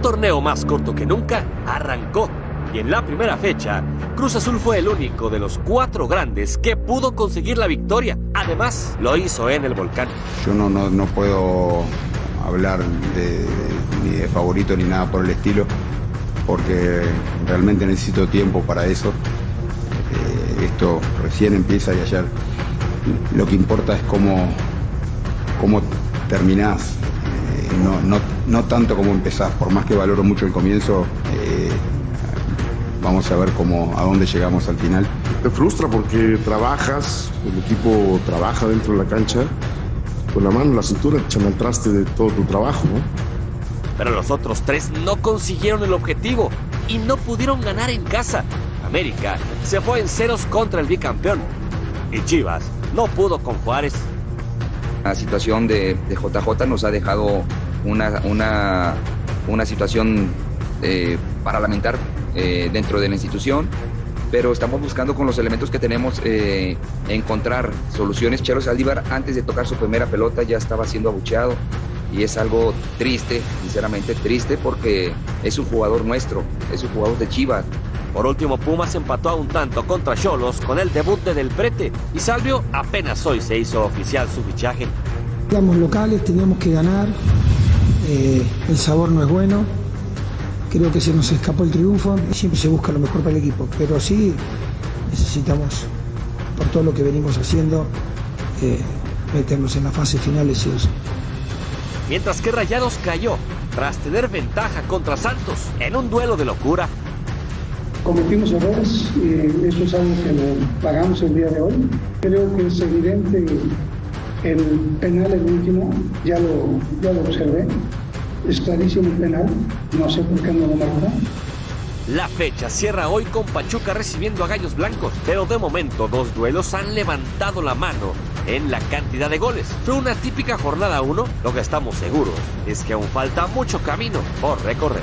Torneo más corto que nunca arrancó. Y en la primera fecha, Cruz Azul fue el único de los cuatro grandes que pudo conseguir la victoria. Además, lo hizo en el volcán. Yo no, no, no puedo hablar de, ni de favorito ni nada por el estilo, porque realmente necesito tiempo para eso. Eh, esto recién empieza y ayer lo que importa es cómo, cómo terminás, no, no, no tanto cómo empezás, por más que valoro mucho el comienzo. eh, Vamos a ver cómo, a dónde llegamos al final. Te frustra porque trabajas, el equipo trabaja dentro de la cancha, con la mano en la cintura te echan al traste de todo tu trabajo, ¿no? Pero los otros tres no consiguieron el objetivo y no pudieron ganar en casa. América se fue en ceros contra el bicampeón. Y Chivas no pudo con Juárez. La situación de, de JJ nos ha dejado una, una, una situación eh, para lamentar eh, dentro de la institución, pero estamos buscando con los elementos que tenemos eh, encontrar soluciones. Chelo Saldívar antes de tocar su primera pelota ya estaba siendo abucheado y es algo triste, sinceramente triste, porque es un jugador nuestro, es un jugador de Chivas. Por último, Pumas empató a un tanto contra Cholos con el debut de Del Prete y Salvio apenas hoy se hizo oficial su fichaje. Éramos locales, teníamos que ganar, eh, el sabor no es bueno, creo que se nos escapó el triunfo, siempre se busca lo mejor para el equipo, pero sí necesitamos, por todo lo que venimos haciendo, eh, meternos en la fase final. Mientras que Rayados cayó tras tener ventaja contra Santos en un duelo de locura. Cometimos errores, eh, eso es algo que lo pagamos el día de hoy. Creo que es evidente el penal, el último, ya lo, ya lo observé. Es clarísimo el penal, no sé por qué no lo marcó. La fecha cierra hoy con Pachuca recibiendo a Gallos Blancos, pero de momento dos duelos han levantado la mano en la cantidad de goles. Fue una típica jornada 1, lo que estamos seguros es que aún falta mucho camino por recorrer.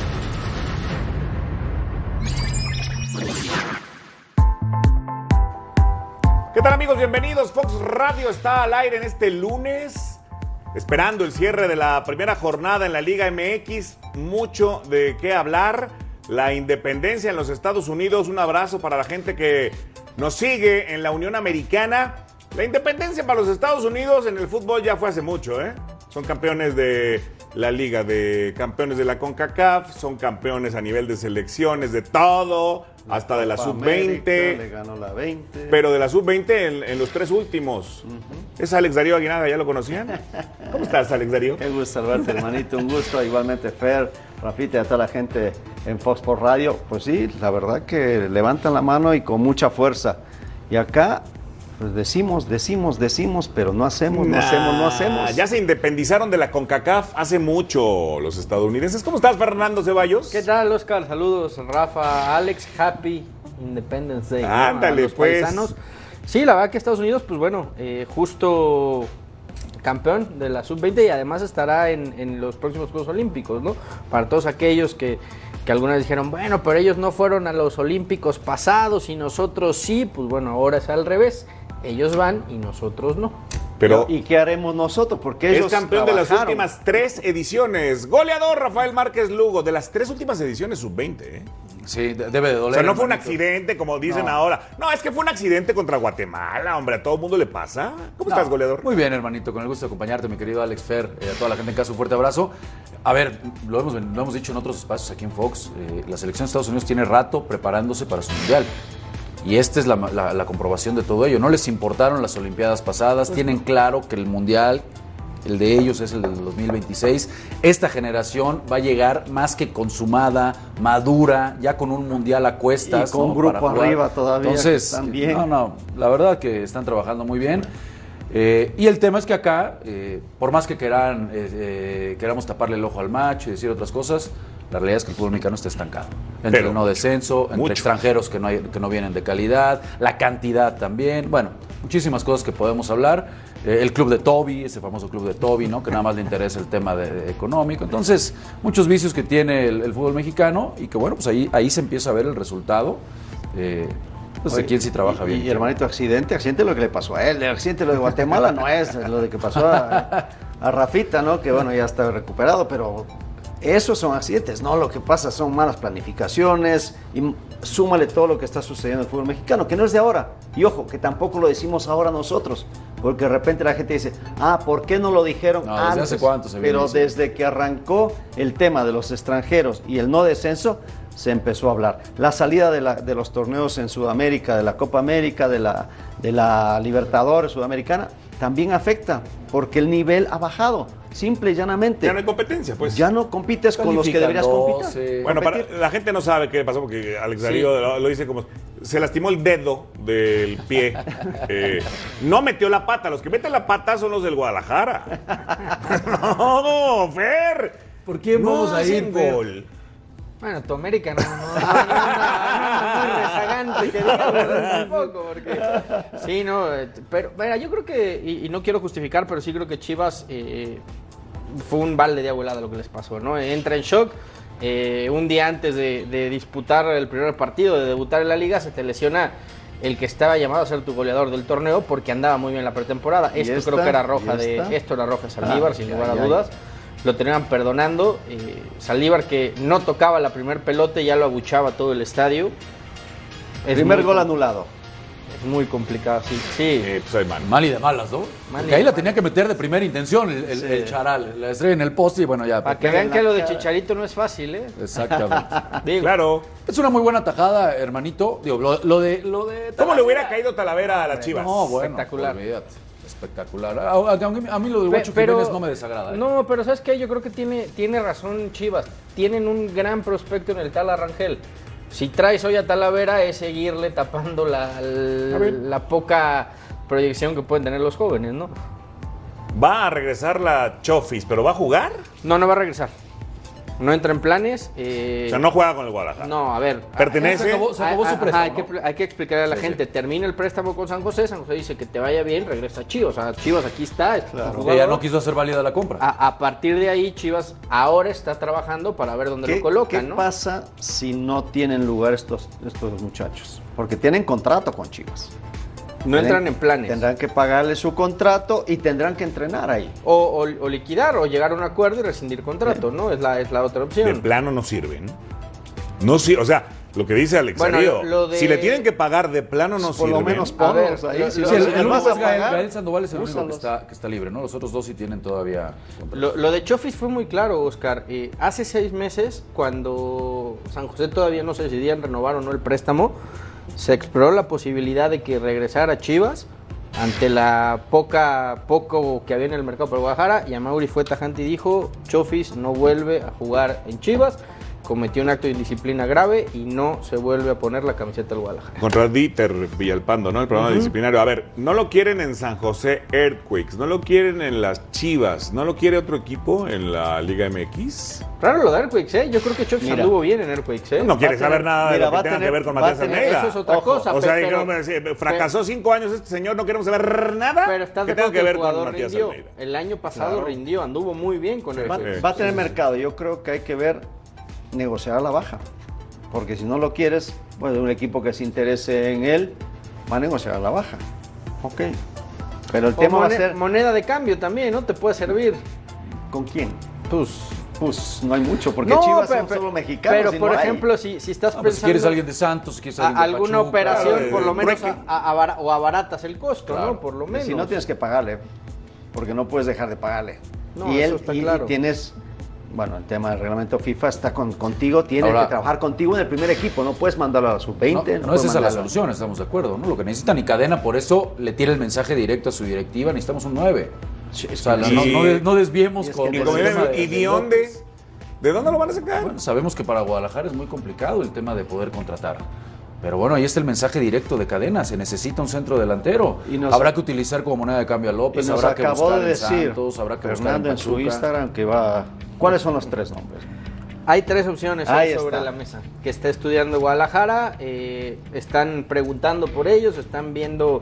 ¿Qué tal amigos? Bienvenidos. Fox Radio está al aire en este lunes, esperando el cierre de la primera jornada en la Liga MX. Mucho de qué hablar. La independencia en los Estados Unidos. Un abrazo para la gente que nos sigue en la Unión Americana. La independencia para los Estados Unidos en el fútbol ya fue hace mucho, ¿eh? Son campeones de la Liga de Campeones de la CONCACAF, son campeones a nivel de selecciones, de todo, hasta de la Copa sub-20. América, Le ganó la 20. Pero de la sub-20 en, en los tres últimos. ¿Es Alex Darío Aguinaga? ¿Ya lo conocían? ¿Cómo estás, Alex Darío? Qué gusto saludarte, hermanito. Un gusto. Igualmente, Fer, Rafita y a toda la gente en Fox por Radio. Pues sí, la verdad que levantan la mano y con mucha fuerza. Y acá, pues decimos, decimos, decimos, pero no hacemos, no hacemos, no hacemos. Ya se independizaron de la CONCACAF hace mucho los estadounidenses. ¿Cómo estás, Fernando Ceballos? ¿Qué tal, Oscar? Saludos, Rafa, Alex, Happy Independence Day. ¿no? Ándale, los pues. paisanos. Sí, la verdad que Estados Unidos, pues bueno, eh, justo campeón de la sub-20 y además estará en, en los próximos Juegos Olímpicos, ¿no? Para todos aquellos que, que alguna vez dijeron, bueno, pero ellos no fueron a los Olímpicos pasados y nosotros sí, pues bueno, ahora es al revés. Ellos van y nosotros no. Pero ¿Y qué haremos nosotros? Porque es campeón de las últimas tres ediciones. Goleador Rafael Márquez Lugo, de las tres últimas ediciones sub-20. ¿eh? Sí, de- debe de O doler. sea, no fue un accidente, como dicen No. ahora. No, es que fue un accidente contra Guatemala, hombre. A todo el mundo le pasa. ¿Cómo No, estás, goleador? Muy bien, hermanito, con el gusto de acompañarte, mi querido Alex Fer, eh, a toda la gente en casa, un fuerte abrazo. A ver, lo hemos, lo hemos dicho en otros espacios aquí en Fox, eh, la selección de Estados Unidos tiene rato preparándose para su mundial. Y esta es la, la- la comprobación de todo ello. No les importaron las Olimpiadas pasadas, tienen claro que el mundial el de ellos es el del 2026. Esta generación va a llegar más que consumada, madura, ya con un mundial a cuestas. Y con ¿no? grupo arriba todavía, Entonces, bien. no, no, la verdad que están trabajando muy bien. Eh, y el tema es que acá, eh, por más que queran, eh, eh, queramos taparle el ojo al macho y decir otras cosas, la realidad es que el fútbol mexicano está estancado. Entre Pero el no descenso, entre mucho. extranjeros que no, hay- que no vienen de calidad, la cantidad también, bueno, muchísimas cosas que podemos hablar. Eh, el club de Toby, ese famoso club de Toby, ¿no? que nada más le interesa el tema de- de económico. Entonces, muchos vicios que tiene el, el fútbol mexicano y que bueno, pues ahí, ahí se empieza a ver el resultado. Eh, de Oye, quién sí trabaja y, bien. Y hermanito, accidente, accidente lo que le pasó a él. El accidente lo de Guatemala no es lo de que pasó a, a Rafita, ¿no? Que bueno, ya está recuperado, pero esos son accidentes, ¿no? Lo que pasa son malas planificaciones y súmale todo lo que está sucediendo en el fútbol mexicano, que no es de ahora. Y ojo, que tampoco lo decimos ahora nosotros, porque de repente la gente dice, ah, ¿por qué no lo dijeron No, desde antes? hace cuánto se Pero desde que arrancó el tema de los extranjeros y el no descenso, se empezó a hablar. La salida de, la- de los torneos en Sudamérica, de la Copa América, de la, de la Libertadores Sudamericana, también afecta, porque el nivel ha bajado, simple y llanamente. Ya no hay competencia, pues. Ya no compites con los que deberías competir. Califican Bueno, para- la gente no sabe qué pasó porque Alex Darío lo, lo dice como. Se lastimó el dedo del pie. Eh, no metió la pata. Los que meten la pata son los del Guadalajara. no, Fer. ¿Por qué no vamos a ir, gol. Bueno, tu América no, no, no, no, no, muy rezagante que tampoco, porque sí, no, eh, pero mira, yo creo que, y, y no quiero justificar, pero sí creo que Chivas eh, fue un balde de agua helada lo que les pasó, ¿no? Entra en shock, eh, un día antes de, de disputar el primer partido, de debutar en la liga, se te lesiona el que estaba llamado a ser tu goleador del torneo porque andaba muy bien la pretemporada. ¿Y Esto esta? creo que era ¿Y roja de, esto era roja de Saldívar, Ah, sin lugar a dudas lo tenían perdonando. Eh, Saldívar que no tocaba la primer pelota ya lo abuchaba todo el estadio. Es Primer muy gol anulado. Es muy complicado, sí. sí. Eh, pues hay mano. Mal y de malas, ¿no? Mal y Porque ahí de la tenía que meter de primera intención el, el- el charal, la estrella en el poste y bueno, ya. Para que en vean que lo de. Chicharito no es fácil, ¿eh? Exactamente. Digo, Claro. es una muy buena tajada, hermanito. Digo, lo, lo de, lo de ¿Cómo le hubiera caído Talavera a las Chivas? No, bueno, Espectacular. olvídate. Espectacular. A, a- a mí, lo del Pe- Guacho Jiménez no me desagrada. ¿eh? No, pero ¿sabes qué? Yo creo que tiene, tiene razón Chivas. Tienen un gran prospecto en el Tal Arrangel. Si traes hoy a Talavera es seguirle tapando la, la poca proyección que pueden tener los jóvenes, ¿no? Va a regresar la Chofis, pero ¿va a jugar? No, no va a regresar. No entra en planes. eh, O sea, no juega con el Guadalajara. No, a ver. ¿Pertenece? Se acabó- se acabó Ah, su préstamo, hay, que, ¿no? hay que explicarle a la gente. Termina el préstamo con San José. San José dice que te vaya bien, regresa a Chivas. O sea, Chivas aquí está. jugador. Ella no quiso hacer válida la compra. a, a partir de ahí, Chivas ahora está trabajando para ver dónde ¿Qué, lo colocan, qué ¿no? pasa si no tienen lugar estos, estos muchachos? Porque tienen contrato con Chivas. No entran en planes. Tendrán que pagarle su contrato y tendrán que entrenar ahí. O, o- o liquidar o llegar a un acuerdo y rescindir contrato, ¿no? Es la, es la otra De opción. plano no sirven. No sirve. O sea, lo que dice Alex Bueno, lo- de- si le tienen que pagar de plano no Por lo sirven. menos ponlos ahí. lo- si lo- Sí, el, el vas a pagar, Gael Sandoval es el único que está, que está libre, ¿no? Los otros dos sí tienen todavía. Lo, lo de Chofis fue muy claro, Oscar. Eh, hace seis meses, cuando San José todavía no se decidían renovar o no el préstamo, se exploró la posibilidad de que regresara a Chivas ante la poca poco que había en el mercado para Guadalajara. Y Amauri fue tajante y dijo: Chofis no vuelve a jugar en Chivas. Cometió un acto de indisciplina grave y no se vuelve a poner la camiseta del Guadalajara. Contra Dieter Villalpando, ¿no? El programa disciplinario. A ver, no lo quieren en San José Earthquakes, no lo quieren en las Chivas, no lo quiere otro equipo en la Liga MX. Raro lo de Airquakes, ¿eh? Yo creo que Mira. anduvo bien en Airquakes, ¿eh? No quiere a tener- saber nada de mira, lo va que tenga que ver con va Matías Almeida. Eso es otra Ojo, cosa. O sea, pero- eh, fracasó cinco años este señor, no queremos saber nada Pero estás que de tenga acuerdo que que ver el con jugador Matías rindió. Almeida. El año pasado Claro. rindió, anduvo muy bien con el Va, va a tener mercado. Yo creo que hay que ver negociar a la baja. Porque si no lo quieres, pues un equipo que se interese en él va a negociar a la baja. Ok. Pero el O tema va a ser moneda de cambio también, ¿no? Te puede servir. con quién. Pues, Pues no hay mucho, porque no, Chivas pe- son pe- solo mexicanos. Pero, y por no hay. ejemplo, si, si estás Ah, pues si pensando quieres alguien de Santos, si quieres a- alguien de alguna Pachuca, operación, claro, por lo eh, menos, a- a- abara- o abaratas el costo, Claro. ¿no? Por lo Y menos. Si no tienes que pagarle, porque no puedes dejar de pagarle. No, y eso él está y- y claro. tienes, bueno, el tema del reglamento FIFA está con- contigo, tiene que trabajar contigo en el primer equipo, no puedes mandarlo a la No, sub-20. no puedes es esa la solución, estamos de acuerdo, ¿no? Lo que necesita ni cadena, por eso le tira el mensaje directo a su directiva, necesitamos un 9. O sea, Y- no, no des- no desviemos y con Y, con el tema de- ¿y de de dónde? ¿De dónde lo van a sacar? Bueno, sabemos que para Guadalajara es muy complicado el tema de poder contratar. Pero bueno, ahí está el mensaje directo de cadena. Se necesita un centro delantero. Y nos- habrá que utilizar como moneda de cambio a Y López, nos habrá que acabó buscar de decir Santos, habrá que buscar Fernando en en su. Instagram que va... ¿Cuáles son los tres nombres? Hay tres opciones Ahí sobre está. la mesa. Que está estudiando Guadalajara, eh, están preguntando por ellos, están viendo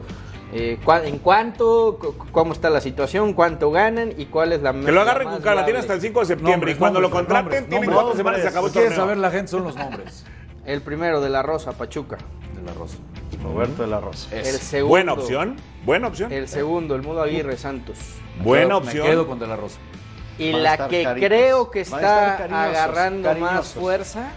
eh, en cuánto, cómo está la situación, cuánto ganan y cuál es la Que lo agarren con tiene viable. hasta el 5 de septiembre. Nombres, y cuando nombres, lo contraten, nombres, tienen nombres. cuatro semanas y se acabó Lo el que quiere torneo. saber la gente son los nombres El primero de la Rosa, Pachuca. de la Rosa. Roberto de la Rosa. El segundo. Buena opción, buena opción. El segundo, el Mudo Aguirre Santos. Me Buena quedo- opción. Me quedo con De la Rosa. Y Van la que caritos. creo que está cariñosos, agarrando más fuerza,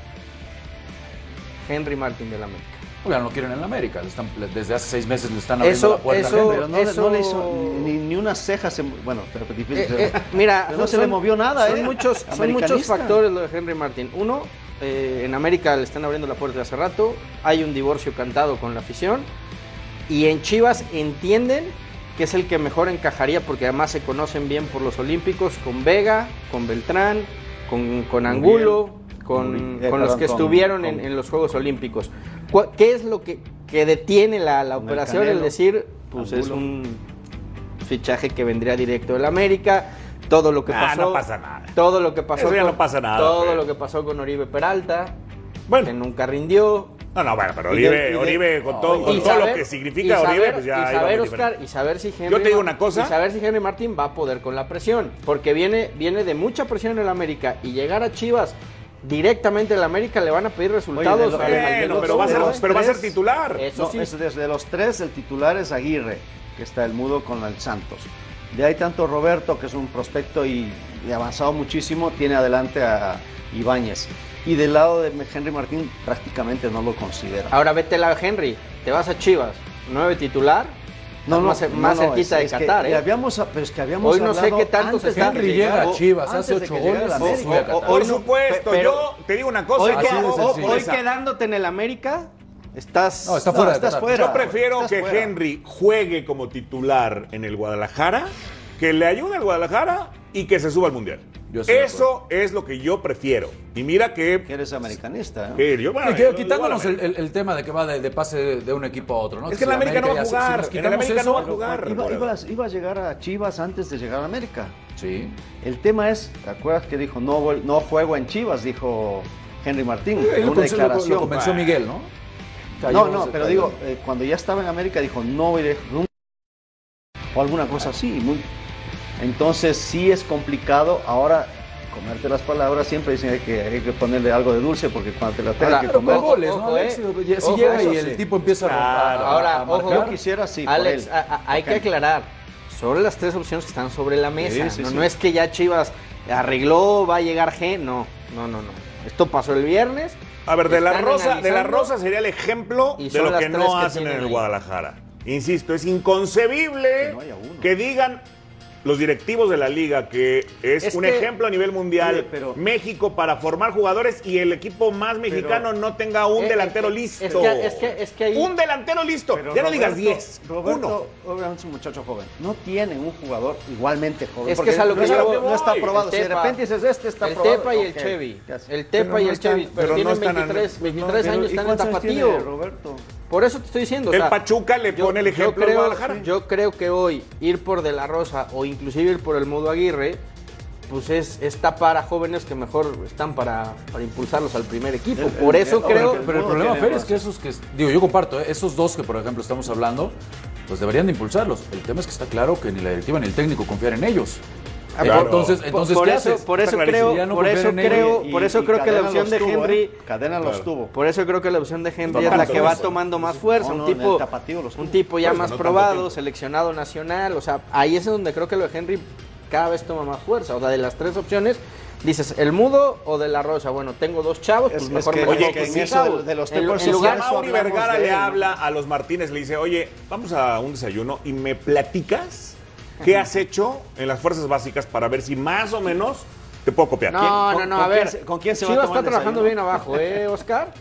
Henry Martín de la América. Oigan, no quieren en la América. le están- desde hace seis meses le están abriendo Eso- la puerta. a eso- Henry. Pero no, eso- no le hizo ni, ni una ceja, se, bueno, pero difícil. Eh, eh, mira, Pero no se le movió nada, son ¿eh? Muchos, son muchos factores lo de Henry Martín. Uno, eh, en América le están abriendo la puerta hace rato. Hay un divorcio cantado con la afición. Y en Chivas entienden que es el que mejor encajaría porque además se conocen bien por los Olímpicos con Vega, con Beltrán, con, con Angulo, con, eh, con los que estuvieron en, en los Juegos Olímpicos. ¿Cuál- ¿Qué es lo que, que detiene la, la operación? El decir, pues es un fichaje que vendría directo del América. Todo lo que pasó. no pasa nada. Todo lo que pasó. Eso ya con- no pasa nada, Todo lo que pasó con Oribe Peralta. Bueno. Que nunca rindió. No, no, bueno, pero de- Oribe, y de- Oribe con todo, con Y todo lo que significa saber- Oribe, pues ya y saber, Oscar, y saber si Henry Yo te digo una cosa. Y saber si Henry Martín va a poder con la presión. Porque viene, viene de mucha presión en el América. Y llegar a Chivas directamente en el América le van a pedir resultados. de lo- al- al Bueno, menos pero va a ser, ¿no? pero va a ser tres. titular. Eso No, sí. es desde los tres, el titular es Aguirre, que está el mudo con el Santos. De ahí tanto Roberto, que es un prospecto y, y avanzado muchísimo, tiene adelante a Ibáñez. Y del lado de Henry Martín prácticamente no lo considera. Ahora vete la Henry. Te vas a Chivas. Nueve titular. No, no, más, no, más no, cerquita es- de es que Qatar, le ¿eh? habíamos, pero es que habíamos Hoy no sé qué tanto se está- que Henry llega a Chivas, antes hace de ocho que llegara goles, a a Por supuesto, pero- yo te digo una cosa. Hoy, que- hoy quedándote en el América, estás. No, está No, fuera estás fuera. Yo prefiero Estás que fuera. Henry juegue como titular en el Guadalajara, que le ayude al Guadalajara y que se suba al Mundial. Eso es lo que yo prefiero. Y mira que... Que eres americanista, ¿eh? que yo, bueno, Sí, que- yo- yo quitándonos el, el- el tema de que va de, de pase de, un equipo a otro, ¿no? Es que en si América no va a jugar, si en América no va a jugar. Iba, iba- iba a llegar a Chivas antes de llegar a América. Sí. El tema es, ¿te acuerdas que dijo no, no juego en Chivas? Dijo Henry Martín en una lo- declaración. lo convenció Miguel, ¿no? No, no, pero que- digo, eh, cuando ya estaba en América dijo no voy de o alguna cosa así. Muy... Entonces sí es complicado. Ahora, comerte las palabras, siempre dicen hay que, hay que ponerle algo de dulce porque cuando te la tengas que comer... goles, ¿no? Ojo, Alex? eh. Si Ojo, llega y el sí. tipo empieza a- Claro. a, Ahora, a ojo, Yo quisiera sí, por Alex, él. a- a- hay que aclarar. Sobre las tres opciones que están sobre la mesa. Sí, sí, no, sí. no es que ya Chivas arregló, va a llegar G. No, no, no, no. Esto pasó el viernes. A ver, de la Rosa, de la. Rosa sería el ejemplo de lo que no que hacen en el ahí. Guadalajara. Insisto, es inconcebible no que digan los directivos de la liga que es, Es un que- ejemplo a nivel mundial Oye, pero- México para formar jugadores y el equipo más mexicano no tenga un Eh, delantero eh, listo. es que- es que- es que ahí- Un delantero listo. Ya no digas Roberto- 10. Roberto, Uno. obviamente es un muchacho joven. No tiene un jugador igualmente joven. Es que es a lo que yo- no está voy. probado. El Si de repente dices este está el probado. Tepa y el Chevy. El Tepa Pero y no el están- Chevy. Pero, pero no tienen están- 23, no, 23 Pero, años, ¿y están en tapatío. Roberto? Por eso te estoy diciendo. o El sea, Pachuca le pone el ejemplo al creo, Guadalajara. Yo creo que hoy ir por De La Rosa o inclusive ir por el Mudo Aguirre, pues es, es tapar a jóvenes que mejor están para, para impulsarlos al primer equipo. El- por el- eso el- creo... el- Pero el problema, Fer, es que esos que, digo, yo comparto, ¿eh? esos dos que, por ejemplo, estamos hablando, pues deberían de impulsarlos. El tema es que está claro que ni la directiva ni el técnico confían en ellos. Claro. Entonces, Por- entonces por ¿qué eso, haces? por eso creo, no por eso en creo, por eso creo que la opción de tuvo, Henry, ¿eh? Cadena los tuvo. por eso creo que la opción de Henry No, es la que va eso. tomando más fuerza, No, un no, en tipo, un ya más probado, seleccionado nacional, o sea, ahí es donde creo que lo de Henry cada vez toma más fuerza, o sea, de las tres opciones dices, el mudo o de la rosa, bueno, tengo dos chavos, pues Es- mejor es que- me oye, que en mis eso de- de los En- tiempos en lugar- sociales Mauri hablamos Vergara le habla a los Martínez, le dice, oye, vamos a un desayuno y me platicas qué has hecho en las fuerzas básicas para ver si más o menos te puedo copiar. No, no, no, a ver. con quién se va a Chivas tomar está trabajando bien abajo, ¿eh, Oscar?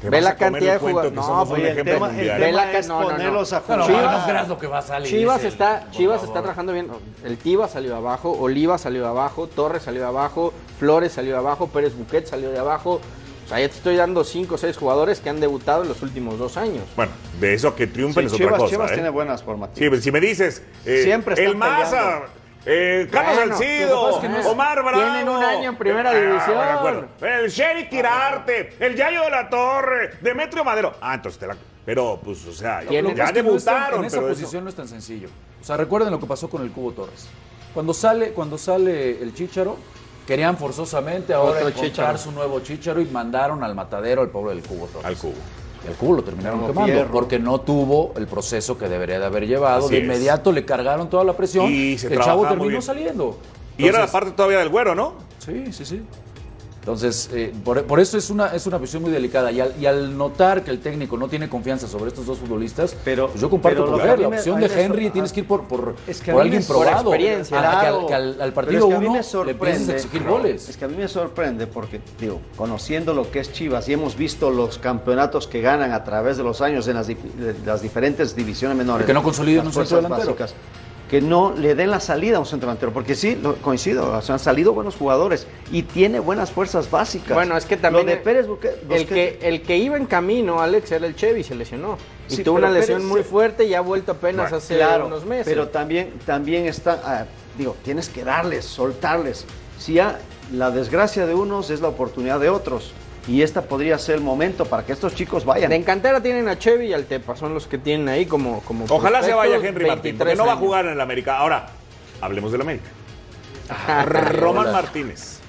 Te Ve la cantidad de jugadores. No, pues, el tema- el tema es no, no, no. ponerlos a jugar. no creas lo que va a salir. Chivas está, Chivas está trabajando bien. El Tiva salió de abajo, Oliva salió de abajo, Torres salió de abajo, Flores salió de abajo, Pérez Buquet salió de abajo. O sea, ya te estoy dando 5 o 6 jugadores que han debutado en los últimos dos años. Bueno, de eso que triunfen Sí, es Chivas, otra cosa. Chivas ¿eh? tiene buenas formativas. Sí, pues, si me dices, eh, Siempre están el Maza, eh, Carlos Bueno, que no es- Omar Bravo. tienen un año en primera Ah, división. El Sherry Quirarte, el Yayo de la Torre, Demetrio Madero. Ah, entonces te la... Pero, pues, o sea, ya no tan- debutaron. en esa pero eso- posición no es tan sencillo. O sea, recuerden lo que pasó con el Cubo Torres. Cuando sale, cuando sale el Chícharo, querían forzosamente ahora Otro encontrar Chícharo. su nuevo Chícharo y mandaron al matadero al pobre del Cubo Torres. Al cubo. Y al Cubo lo terminaron Como quemando fierro. porque no tuvo el proceso que debería de haber llevado. Así de es. inmediato le cargaron toda la presión. Y se el chavo terminó saliendo. Y era la parte todavía del güero, ¿no? Sí, sí, sí. Entonces, eh, por, por eso es una, es una visión muy delicada. Y al, y al notar que el técnico no tiene confianza sobre estos dos futbolistas, Pero- pues yo comparto con mí la opción de Henry tienes que ir por, por, Es que por alguien probado. por experiencia. A- a que al- al, partido es que a mí uno me le empieces a exigir No, goles. Es que a mí me sorprende porque, digo, conociendo lo que es Chivas y hemos visto los campeonatos que ganan a través de los años en las, las diferentes divisiones menores. Que no consoliden las un centro delantero. básicas, que no le den la salida a un centro delantero, porque sí, lo- coincido, o sea, han salido buenos jugadores y tiene buenas fuerzas básicas. Bueno, es que también Lo de el- Pérez el que, el que iba en camino, Alex, era el Chevy, se lesionó. Y Sí, tuvo una lesión Pérez- muy fuerte y ha vuelto apenas Bueno, hace Claro, unos meses. pero también, también está, ah, digo, tienes que darles, soltarles. Si ya la desgracia de unos es la oportunidad de otros. Y esta podría ser el momento para que estos chicos vayan. De encantera tienen a Chevy y al Tepa, son los que tienen ahí como. como Ojalá se vaya Henry Martín, porque 23 no va a jugar en el América. Ahora, hablemos del América. Ah, Román Martínez,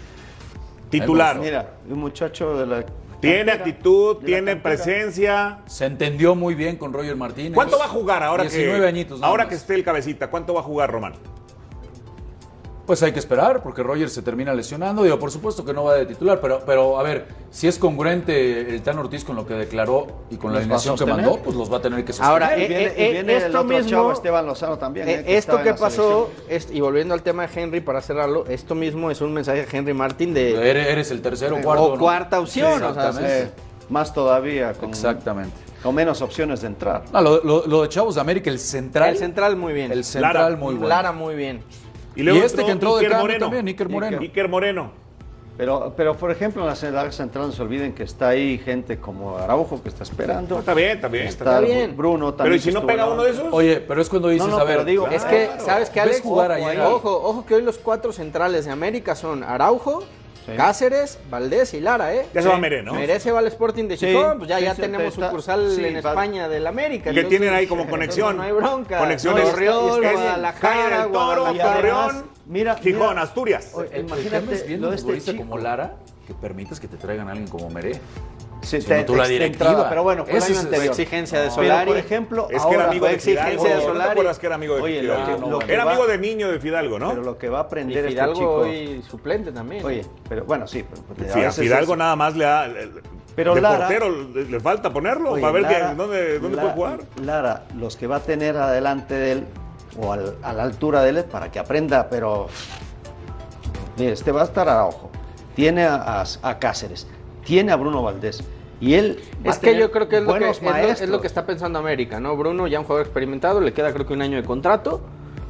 titular. Mira, un muchacho de la. Tiene cantera, actitud, tiene cantera. presencia. Se entendió muy bien con Roger Martínez. ¿Cuánto va a jugar ahora 19 que añitos ahora más. que esté el cabecita? ¿Cuánto va a jugar Román? Pues hay que esperar, porque Roger se termina lesionando. Digo, por supuesto que no va de titular, pero, pero a ver, si es congruente el Tan Ortiz con lo que declaró y con la a alineación que mandó, pues los va a tener que sostener. Ahora, Y eh, viene, eh, y viene el esto otro mismo- chavo, Esteban Lozano también. Eh, eh, que esto que pasó, es- y volviendo al tema de Henry para cerrarlo, esto mismo es un mensaje de Henry Martin de Eres, eres el tercero o cuarto. o ¿no? cuarta opción. o sea, más todavía, con, Exactamente. con menos opciones de entrar. No, lo, lo- lo de Chavos de América, el central. el central muy bien. El central Lara. muy bueno. Lara muy bien. Y este que entró de cambio también, Iker Moreno. Iker Moreno. Pero, pero por ejemplo, en la central central no se olviden que está ahí gente como Araujo que está esperando. Está bien, está bien. Está bien. Bruno también. Pero ¿y si no pega uno de esos? Oye, pero es cuando dices, no, a ver, digo, Es Claro. que, ¿sabes qué, ¿Ves Alex? jugar ojo, ojo que hoy los cuatro centrales de América son Araujo, Sí. Cáceres, Valdés y Lara, ¿eh? Ya se va Meré, ¿no? Merece va al Sporting de Sí, Gijón, pues ya, sí, ya sí, tenemos está- sucursal sí, en va- España del América. Que tienen ahí como conexión. No hay bronca. Conexiones. Es- Guadalajara, del Toro. Torreón, Mira, Gijón, mira. Asturias. Oye, Imagínate lo este como Lara que permitas que te traigan a alguien como Meré. Sí, no, tú la te- te directiva. Pero bueno, fue el Ese año es- exigencia de Pero, Solari. por ejemplo, Es que era amigo fue de exigencia Fidalgo. de ¿No te Solari. acuerdas que era amigo de Oye, lo Fidalgo? que- lo que Era va- amigo de niño de Fidalgo, ¿no? Pero lo que va a Y aprender este Fidalgo chico. hoy suplente también. Oye, pero bueno, sí. Pero, pues, Sí, Fidalgo es- nada más le da. le- Pero de Lara- portero le, le falta ponerlo Oye, para ver Lara- que- dónde, dónde La- puede jugar. Lara, los que va a tener adelante de él o al- a la altura de él para que aprenda, pero mire, este va a estar a ojo. Tiene a, a- a Cáceres, tiene a Bruno Valdés y él Es que yo creo que es lo que, buenos es lo- es maestros. lo que está pensando América, ¿no? Bruno ya un jugador experimentado, le queda creo que un año de contrato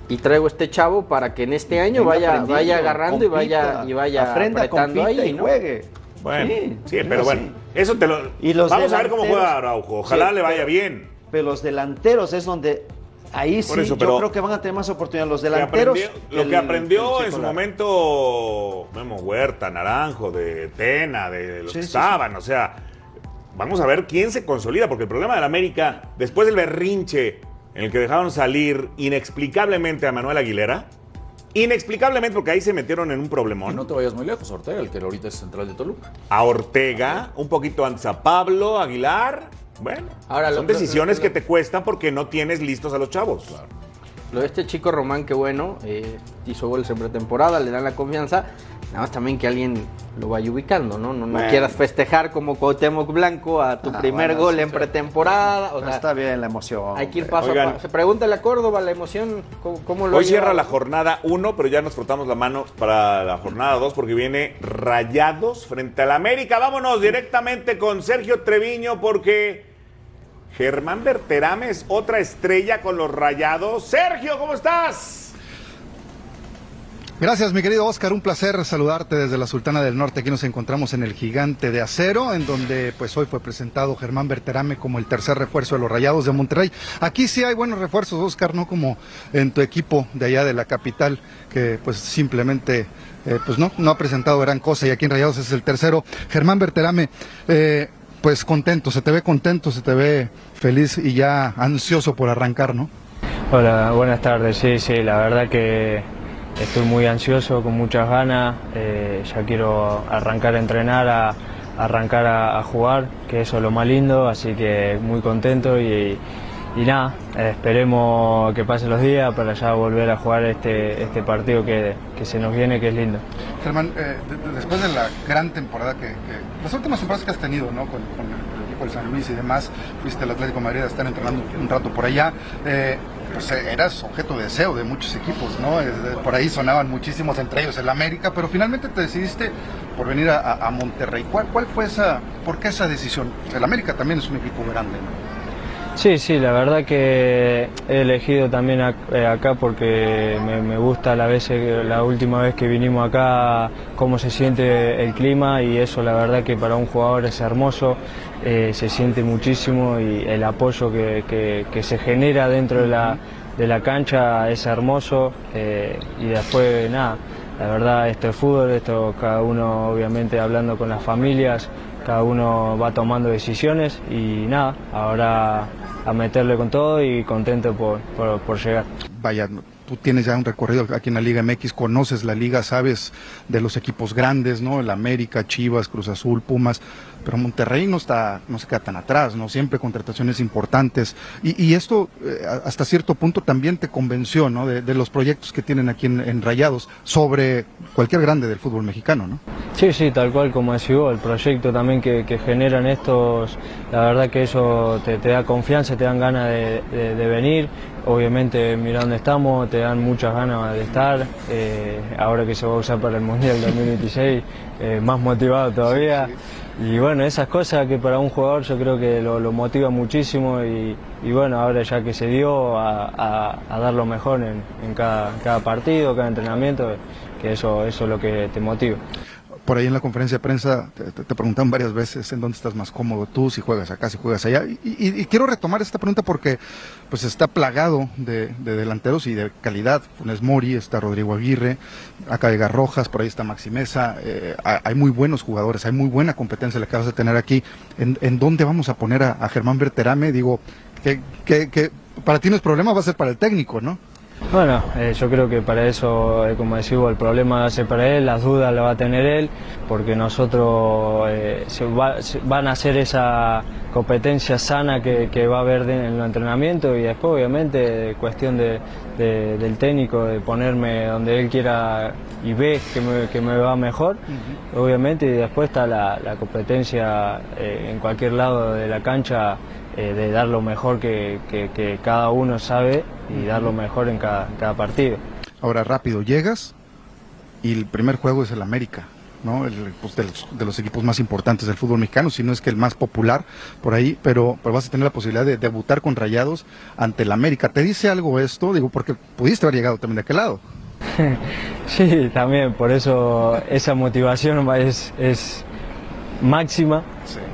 y traigo este chavo para que en este año vaya, vaya agarrando y vaya y vaya aprenda, apretando ahí, y ¿no? juegue. Bueno, sí, Sí, pero bueno, eso te lo. Y los Vamos a ver cómo juega Araujo. Ojalá Sí, le vaya pero- bien. Pero los delanteros es donde ahí sí eso, yo creo que van a tener más oportunidad los Que delanteros. que lo el- que aprendió en su momento Memo Huerta, Naranjo, de Tena, de los Sí, que sí, estaban, o sea, vamos a ver quién se consolida, porque el problema del América, después del berrinche en el que dejaron salir inexplicablemente a Manuel Aguilera, inexplicablemente porque ahí se metieron en un Y problemón, no te vayas muy lejos, Ortega, el que ahorita es central de Toluca. a Ortega, un poquito antes a Pablo Aguilar, bueno, Ahora, son lo- decisiones lo- que te cuestan porque no tienes listos a los chavos. Lo de este chico Román, que bueno, eh, hizo goles en pretemporada, le dan la confianza. Nada más también que alguien lo vaya ubicando, ¿no? No, no Bueno. quieras festejar como Cuauhtémoc Blanco a tu Ah, primer bueno, gol sí, en pretemporada. O sea, está bien la emoción. hay que ir paso Oigan. a paso. Se pregúntale a Córdoba la emoción, ¿cómo, cómo lo Hoy cierra la jornada 1, pero ya nos frotamos la mano para la jornada 2 porque viene Rayados frente al América. Vámonos directamente con Sergio Treviño porque Germán Berterame es otra estrella con los Rayados. Sergio, ¿cómo estás? Gracias, mi querido Oscar. Un placer saludarte desde la Sultana del Norte. Aquí nos encontramos en el Gigante de Acero, en donde pues hoy fue presentado Germán Berterame como el tercer refuerzo de los Rayados de Monterrey. Aquí sí hay buenos refuerzos, Oscar, no como en tu equipo de allá de la capital, que pues simplemente eh, pues no, no ha presentado gran cosa y aquí en Rayados es el tercero. Germán Berterame, eh, pues contento, se te ve contento, se te ve feliz y ya ansioso por arrancar, ¿no? Hola, buenas tardes. Sí, sí, la verdad que estoy muy ansioso, con muchas ganas. eh, ya quiero arrancar a entrenar, a, arrancar a, jugar, que eso es lo más lindo. Así que muy contento y, nada, esperemos que pasen los días para ya volver a jugar este, este partido que, que se nos viene, que es lindo. Germán, eh, de- de- después de la gran temporada que, que- las últimas temporadas que has tenido, ¿no? Con, el equipo del San Luis y demás, fuiste al Atlético de Madrid a estar entrenando un rato por allá. eh, pues eh, eras objeto de deseo de muchos equipos, ¿no? Eh, de- por ahí sonaban muchísimos, entre ellos el América, pero finalmente te decidiste por venir a, Monterrey. ¿Cuál, ¿Cuál fue esa, por qué esa decisión? El América también es un equipo grande, ¿no? Sí, sí, la verdad que he elegido también eh, acá porque me, me gusta la, vez, eh, la última vez que vinimos acá cómo se siente el clima y eso la verdad que para un jugador es hermoso, eh, se siente muchísimo y el apoyo que, que- se genera dentro de la, de la cancha es hermoso eh, y después nada, la verdad esto es fútbol, esto cada uno obviamente hablando con las familias, cada uno va tomando decisiones y nada, ahora a meterle con todo y contento por, por, por llegar. vaya, tú tienes ya un recorrido aquí en la Liga MX, conoces la liga, sabes de los equipos grandes, ¿no? El América, Chivas, Cruz Azul, Pumas, pero Monterrey no está, no se queda tan atrás, ¿no? Siempre contrataciones importantes. Y, y esto eh, hasta cierto punto también te convenció, ¿no? De, de los proyectos que tienen aquí en, en Rayados sobre cualquier grande del fútbol mexicano, ¿no? Sí, sí, tal cual como decís vos, el proyecto también que, que generan estos, la verdad que eso te, te da confianza, te dan ganas de, de- de venir, obviamente mira dónde estamos, te dan muchas ganas de estar, eh, ahora que se va a usar para el Mundial 2026, eh, más motivado todavía. Y bueno, esas cosas que para un jugador yo creo que lo, motiva muchísimo y, bueno, ahora ya que se dio a, a- a dar lo mejor en, en cada, cada partido, cada entrenamiento, que eso, eso es lo que te motiva. Por ahí en la conferencia de prensa te, preguntan varias veces en dónde estás más cómodo tú, si juegas acá, si juegas allá. Y, quiero retomar esta pregunta porque pues está plagado de, de delanteros y de calidad. Funes Mori, está Rodrigo Aguirre, acá hay Rojas, por ahí está Maxi Mesa. eh, hay muy buenos jugadores, hay muy buena competencia la que vas a tener aquí. ¿En, en dónde vamos a poner a, a Germán Berterame? Digo, que, que, que para ti no es problema, va a ser para el técnico, ¿no? Bueno, eh, yo creo que para eso, eh, como decimos, el problema va a ser para él, las dudas las va a tener él, porque nosotros eh, se va- se- van a hacer esa competencia sana que, que va a haber de- en el entrenamiento y después, obviamente, cuestión de, de- del técnico, de ponerme donde él quiera y ve que me, que me va mejor, obviamente, y después está la, la competencia eh, en cualquier lado de la cancha eh, de dar lo mejor que, que- que cada uno sabe y dar lo mejor en cada, cada partido. Ahora rápido, llegas y el primer juego es el América, ¿no? El, pues, de, los, de los equipos más importantes del fútbol mexicano, si no es que el más popular por ahí, pero, pero vas a tener la posibilidad de debutar con Rayados ante el América. ¿Te dice algo esto? Digo, porque pudiste haber llegado también de aquel lado. Sí, también, por eso esa motivación va- es, es máxima.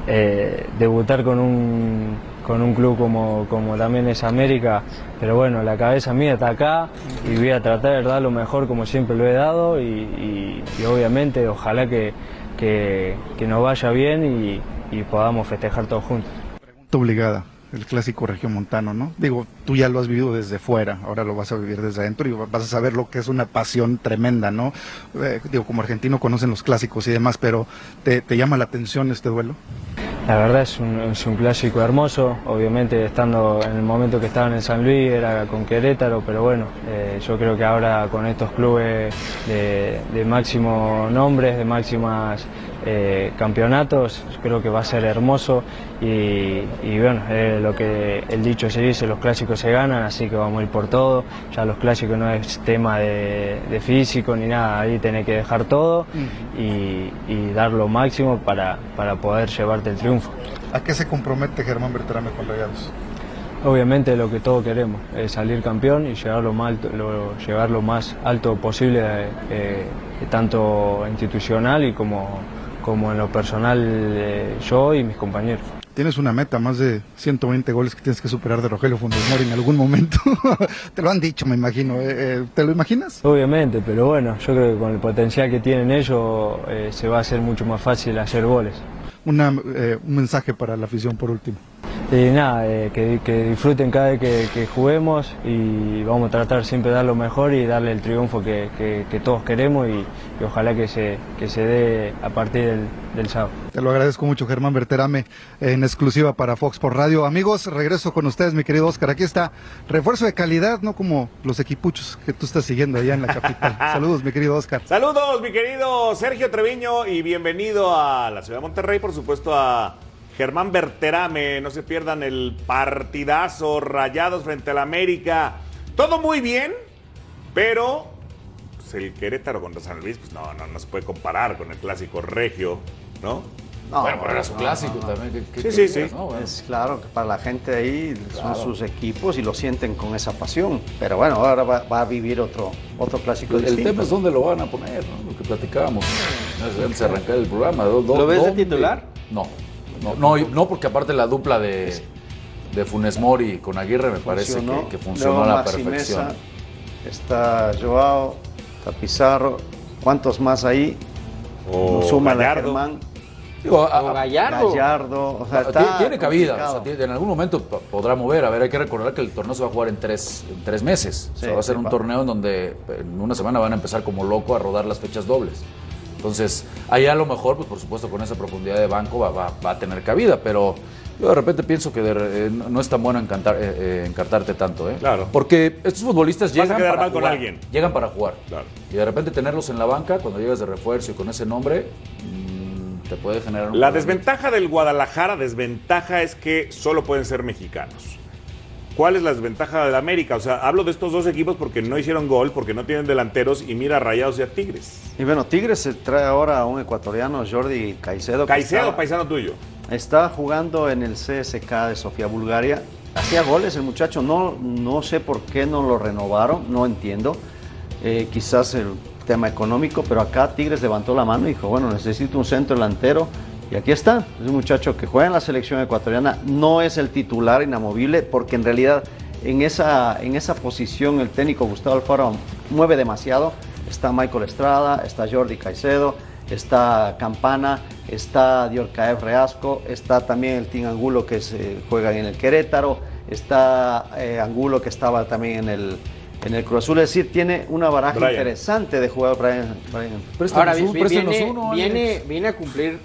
Eh, debutar con un, con un club como, como también es América, pero bueno, la cabeza mía está acá y voy a tratar de dar lo mejor como siempre lo he dado y, y- y obviamente ojalá que, que, que nos vaya bien y, y podamos festejar todos juntos. Obligada, el clásico regiomontano, ¿no? Digo, tú ya lo has vivido desde fuera, ahora lo vas a vivir desde adentro y vas a saber lo que es una pasión tremenda, ¿no? Eh, digo, como argentino conocen los clásicos y demás, pero ¿te, te llama la atención este duelo? La verdad es un, clásico hermoso, obviamente estando en el momento que estaba en San Luis era con Querétaro, pero bueno, eh, yo creo que ahora con estos clubes de, de máximo nombres, de máximas eh, campeonatos, creo que va a ser hermoso y, y bueno, eh, lo que el dicho se dice, los clásicos se ganan, así que vamos a ir por todo, ya los clásicos no es tema de, de físico ni nada, ahí tenés que dejar todo y, y dar lo máximo para, para poder llevarte el triunfo. ¿A qué se compromete Germán Berterame con Rayados? Obviamente lo que todos queremos es salir campeón y llegar lo más alto, lo, llegar lo más alto posible, eh, eh, tanto institucional y como, como en lo personal eh, yo y mis compañeros. Tienes una meta, más de 120 goles que tienes que superar de Rogelio Funes Mori en algún momento. Te lo han dicho, me imagino. eh, eh, ¿Te lo imaginas? Obviamente, pero bueno, yo creo que con el potencial que tienen ellos eh, se va a hacer mucho más fácil hacer goles. Una, eh, un mensaje para la afición por último. Y nada, eh, que, que disfruten cada vez que, que juguemos y vamos a tratar siempre de dar lo mejor y darle el triunfo que, que- que todos queremos y, y ojalá que se, que se dé a partir del, del sábado. Te lo agradezco mucho, Germán Berterame, en exclusiva para Fox por Radio. Amigos, regreso con ustedes, mi querido Oscar. Aquí está refuerzo de calidad, no como los equipuchos que tú estás siguiendo allá en la capital. Saludos, mi querido Oscar. Saludos, mi querido Sergio Treviño, y bienvenido a la ciudad de Monterrey, por supuesto a Germán Berterame. No se pierdan el partidazo Rayados frente al América. Todo muy bien, pero pues, el Querétaro contra San Luis, pues no, no, no se puede comparar con el clásico regio, ¿no? bueno, pero era su clásico también. ¿qué- qué Sí, sí, sí. no? Bueno. Es claro que para la gente ahí Claro. son sus equipos y lo sienten con esa pasión. Pero bueno, ahora va, va a vivir otro, otro clásico El, distinto. tema es dónde lo van a poner, ¿no? lo que platicábamos antes de arrancar el programa. ¿Dó- dó- ¿Lo ves de titular? No, no, no, porque aparte la dupla de, de Funes Mori con Aguirre me parece Funcionó. que, que funcionó Luego a la perfección. Mesa, está Joao, está Pizarro. ¿Cuántos más ahí? O Suma Gallardo. Germán. Digo, a- O Gallardo. Gallardo. O sea, está tiene, cabida, o complicado. sea, tiene- en algún momento po- podrá mover. A ver, hay que recordar que el torneo se va a jugar en tres, en tres meses. O sea, Sí, va a ser sí, un va. torneo en donde en una semana van a empezar como loco a rodar las fechas dobles. Entonces, ahí a lo mejor, pues por supuesto, con esa profundidad de banco va, va- va a tener cabida, pero yo de repente pienso que de- eh, no es tan bueno encantar, eh, eh, encartarte tanto, ¿eh? Claro. Porque estos futbolistas llegan para mal con jugar, alguien. Llegan para jugar. Claro. Y de repente tenerlos en la banca, cuando llegas de refuerzo y con ese nombre, mm, te puede generar un La problema. desventaja del Guadalajara, desventaja es que solo pueden ser mexicanos. ¿Cuál es la desventaja del América? O sea, hablo de estos dos equipos porque no hicieron gol, porque no tienen delanteros y mira Rayados y a Tigres. Y bueno, Tigres se trae ahora a un ecuatoriano, Jordi Caicedo. Caicedo, estaba- paisano tuyo. Está jugando en el CSK de Sofía, Bulgaria. Hacía goles el muchacho, no, no sé por qué no lo renovaron, no entiendo. Eh, quizás el tema económico, pero acá Tigres levantó la mano y dijo, bueno, necesito un centro delantero. Y aquí está, es un muchacho que juega en la selección ecuatoriana, no es el titular inamovible, porque en realidad en esa, en esa posición el técnico Gustavo Alfaro mueve demasiado. Está Michael Estrada, está Jordi Caicedo, está Campana, está Diorcaev Reasco, está también el Team Angulo que se juega en el Querétaro, está eh, Angulo que estaba también en el, en el Cruz Azul. Es decir, tiene una baraja Brian. interesante de jugador Brian. Brian. Ahora viene, uno, viene, viene a cumplir,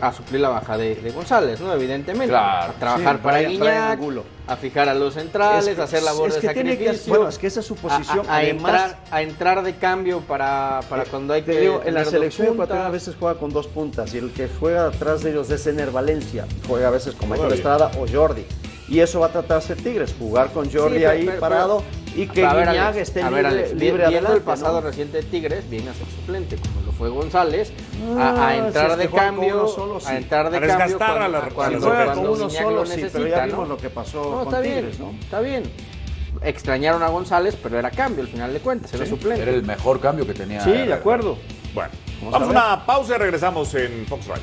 a suplir la baja de, de González, ¿no? Evidentemente. Claro. A trabajar Sí, para Brian Guiñac, a fijar a los centrales, Es que- a hacer labor es de tiene que- sacrificio. bueno, es que esa es su posición, A, a- a además- entrar, a entrar de cambio para, para cuando hay Te que. digo, en la selección ecuatoriana a veces juega con dos puntas y el que juega atrás de ellos es Ener Valencia, juega a veces con Michael bien. Estrada o Jordi. Y eso va a tratar de hacer Tigres, jugar con Jordi Sí, pero- ahí pero- parado y que ver, Alex, esté a libre, ver, Alex, libre viendo adelante, el pasado ¿no? reciente de Tigres, viene a ser suplente, como lo fue González, a- Ah, a, entrar de cambio, solo, sí. a entrar de A cambio desgastar a cuando, la- a cuando, la cuando con uno solo, lo sí, necesita, pero ya ¿no? vimos lo que pasó No, con está bien, Tigres, ¿no? está bien. Extrañaron a González, pero era cambio al final de cuentas, era suplente. Era el mejor cambio que tenía. Sí, de acuerdo. Bueno, Vamos vamos a una pausa y regresamos en Fox Radio.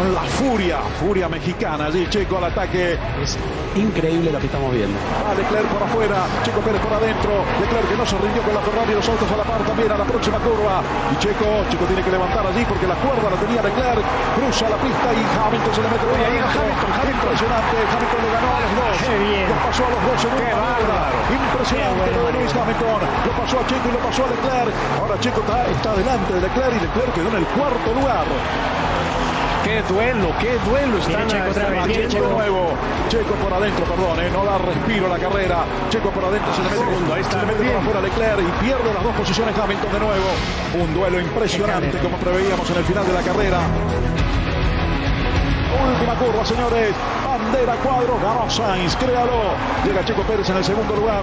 Con la furia, furia mexicana, allí Checo al ataque. Es increíble lo que estamos viendo. A Leclerc por afuera, Checo Pérez por adentro. Leclerc que no se rindió con la Ferrari, los autos a la par también a la próxima curva. Y Checo, Checo tiene que levantar allí porque la cuerda la tenía Leclerc. Cruza la pista y Hamilton se le mete por ahí. Hamilton, Hamilton, impresionante. Hamilton le ganó a los dos. Qué bien. Los pasó a los dos en Qué una bárbaro. Impresionante Qué lo de Lewis Hamilton. Lo pasó a Checo y lo pasó a Leclerc. Ahora Checo está, está delante de Leclerc y Leclerc quedó en el cuarto lugar. Qué duelo, qué duelo está Checo Checo nuevo. Checo por adentro, perdón, eh, no da respiro a la carrera. Checo por adentro se le mete, Segundo, ahí está, se le mete por afuera Leclerc y pierde las dos posiciones Hamilton de nuevo. Un duelo impresionante como preveíamos en el final de la carrera. Última curva, señores. Bandera cuadro, ganó Sainz, créalo. Llega Checo Pérez en el segundo lugar.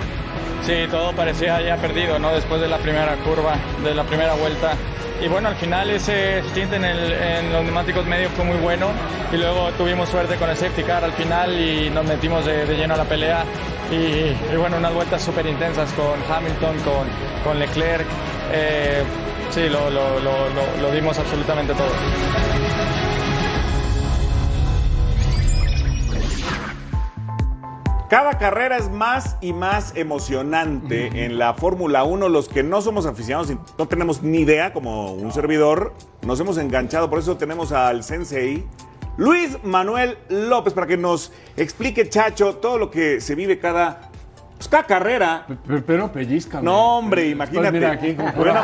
Sí, todo parecía ya perdido, ¿no? Después de la primera curva, de la primera vuelta. Y bueno, al final ese stint en, los neumáticos medios fue muy bueno. Y luego tuvimos suerte con el safety car al final y nos metimos de, lleno a la pelea. Y, bueno, unas vueltas súper intensas con Hamilton, con, con Leclerc. Eh, sí, lo, lo- lo dimos absolutamente todo. Cada carrera es más y más emocionante en la Fórmula 1. Los que no somos aficionados y no tenemos ni idea, como un servidor, nos hemos enganchado. Por eso tenemos al sensei Luis Manuel López para que nos explique, Chacho, todo lo que se vive cada, pues, cada carrera. Pero, pero pellizca. No, hombre, imagínate. Mira aquí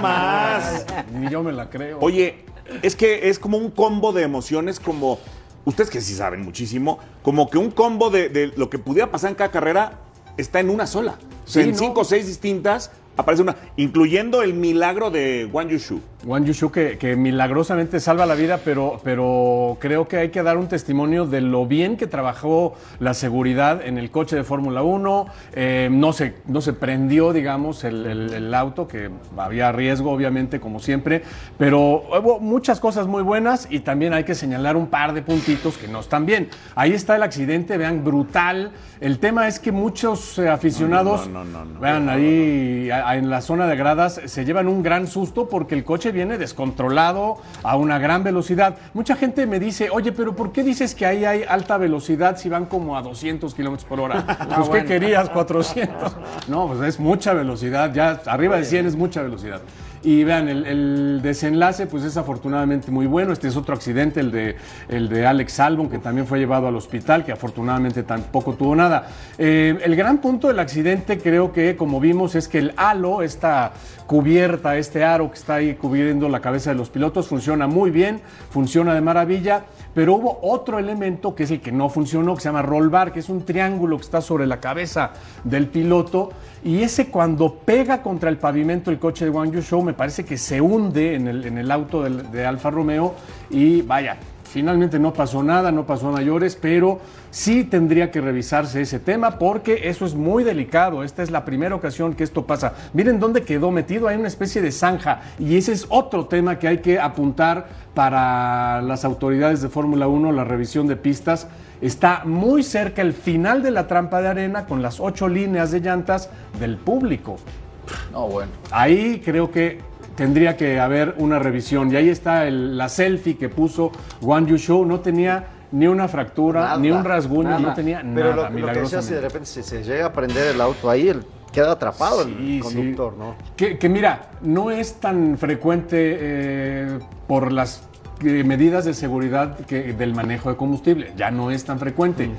más. Ni yo me la creo. Oye, es que es como un combo de emociones, como ustedes que sí saben muchísimo, como que un combo de, de lo que pudiera pasar en cada carrera está en una sola. O sea, Sí, en ¿no? cinco o seis distintas aparece una, incluyendo el milagro de Wang Yushu. Juan Yushu que, que milagrosamente salva la vida, pero, pero creo que hay que dar un testimonio de lo bien que trabajó la seguridad en el coche de Fórmula 1. Eh, no, se, no se prendió, digamos, el, el- el auto, que había riesgo, obviamente, como siempre, pero hubo muchas cosas muy buenas y también hay que señalar un par de puntitos que no están bien. Ahí está el accidente, vean, brutal. El tema es que muchos eh, aficionados, No, no, no, no, no. vean ahí en la zona de gradas, se llevan un gran susto porque el coche viene descontrolado a una gran velocidad. Mucha gente me dice, oye, pero ¿por qué dices que ahí hay alta velocidad si van como a 200 kilómetros por hora? Pues, ¿qué bueno. querías? 400. No, pues es mucha velocidad, ya arriba de 100 es mucha velocidad. Y vean, el, el desenlace pues es afortunadamente muy bueno. Este es otro accidente, el de, el de Alex Albon, que también fue llevado al hospital, que afortunadamente tampoco tuvo nada. Eh, el gran punto del accidente creo que, como vimos, es que el halo, esta cubierta, este aro que está ahí cubriendo la cabeza de los pilotos, funciona muy bien, funciona de maravilla, pero hubo otro elemento que es el que no funcionó, que se llama roll bar, que es un triángulo que está sobre la cabeza del piloto, y ese cuando pega contra el pavimento el coche de Wang Yushu, me parece que se hunde en el, en el auto de Alfa Romeo, y vaya, Finalmente no pasó nada, no pasó a mayores, pero sí tendría que revisarse ese tema porque eso es muy delicado. Esta es la primera ocasión que esto pasa. Miren dónde quedó metido, hay una especie de zanja y ese es otro tema que hay que apuntar para las autoridades de Fórmula 1, la revisión de pistas. Está muy cerca el final de la trampa de arena con las ocho líneas de llantas del público. No, bueno. Ahí creo que tendría que haber una revisión. Y ahí está el- la selfie que puso Wang Yushu. No tenía ni una fractura, Nada, ni un rasguño, nada. no tenía Pero nada, lo, lo que decía, si de repente se, se llega a prender el auto ahí, el- queda atrapado Sí, el conductor, ¿no? Que, que mira, no es tan frecuente eh, por las medidas de seguridad que, del manejo de combustible. Ya no es tan frecuente.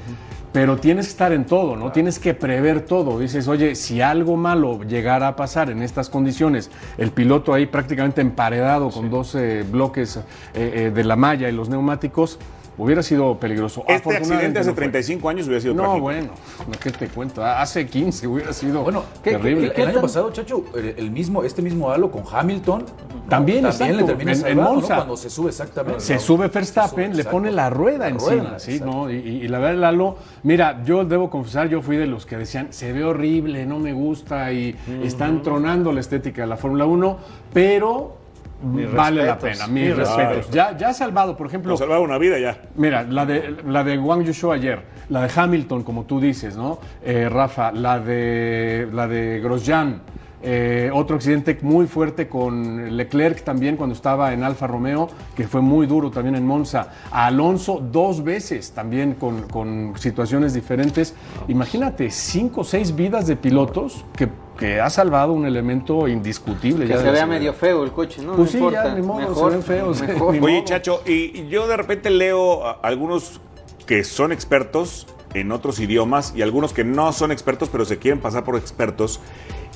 Pero tienes que estar en todo, ¿no? Tienes que prever todo. Dices, oye, si algo malo llegara a pasar en estas condiciones, el piloto ahí prácticamente emparedado con 12 bloques eh, eh, de la malla y los neumáticos, hubiera sido peligroso. Este accidente hace no fue. 35 años hubiera sido No, trágico. bueno, no, ¿qué te cuento? Hace 15 hubiera sido Bueno, ¿qué- terrible. qué- el, año pasado, Chacho, el, el mismo, este mismo halo con Hamilton. ¿no? También, También exacto, le termina en- ¿no? Monza. Cuando se sube exactamente. Se ¿no? sube Verstappen, Se le pone la rueda La encima, rueda, ¿sí? ¿no? Y, la verdad, Lalo, mira, yo debo confesar, yo fui de los que decían, se ve horrible, no me gusta, y están tronando la estética de la Fórmula 1, pero vale la pena, mis mis respetos. respetos. Ya, ya ha salvado, por ejemplo. Nos salvaba una vida ya. Mira, la de, la de Wang Yushu ayer, la de Hamilton, como tú dices, ¿no? Eh, Rafa, la de, la de Grosjean, eh, otro accidente muy fuerte con Leclerc también cuando estaba en Alfa Romeo, que fue muy duro también en Monza. A Alonso dos veces también con, con situaciones diferentes. Imagínate, cinco o seis vidas de pilotos que, que ha salvado un elemento indiscutible. Que ya se vea medio feo el coche, ¿no? Pues no sí, importa. ya, ni modo, se mejor, ven feos, mejor. Oye. Chacho, y y yo de repente leo a algunos que son expertos en otros idiomas y algunos que no son expertos, pero se quieren pasar por expertos.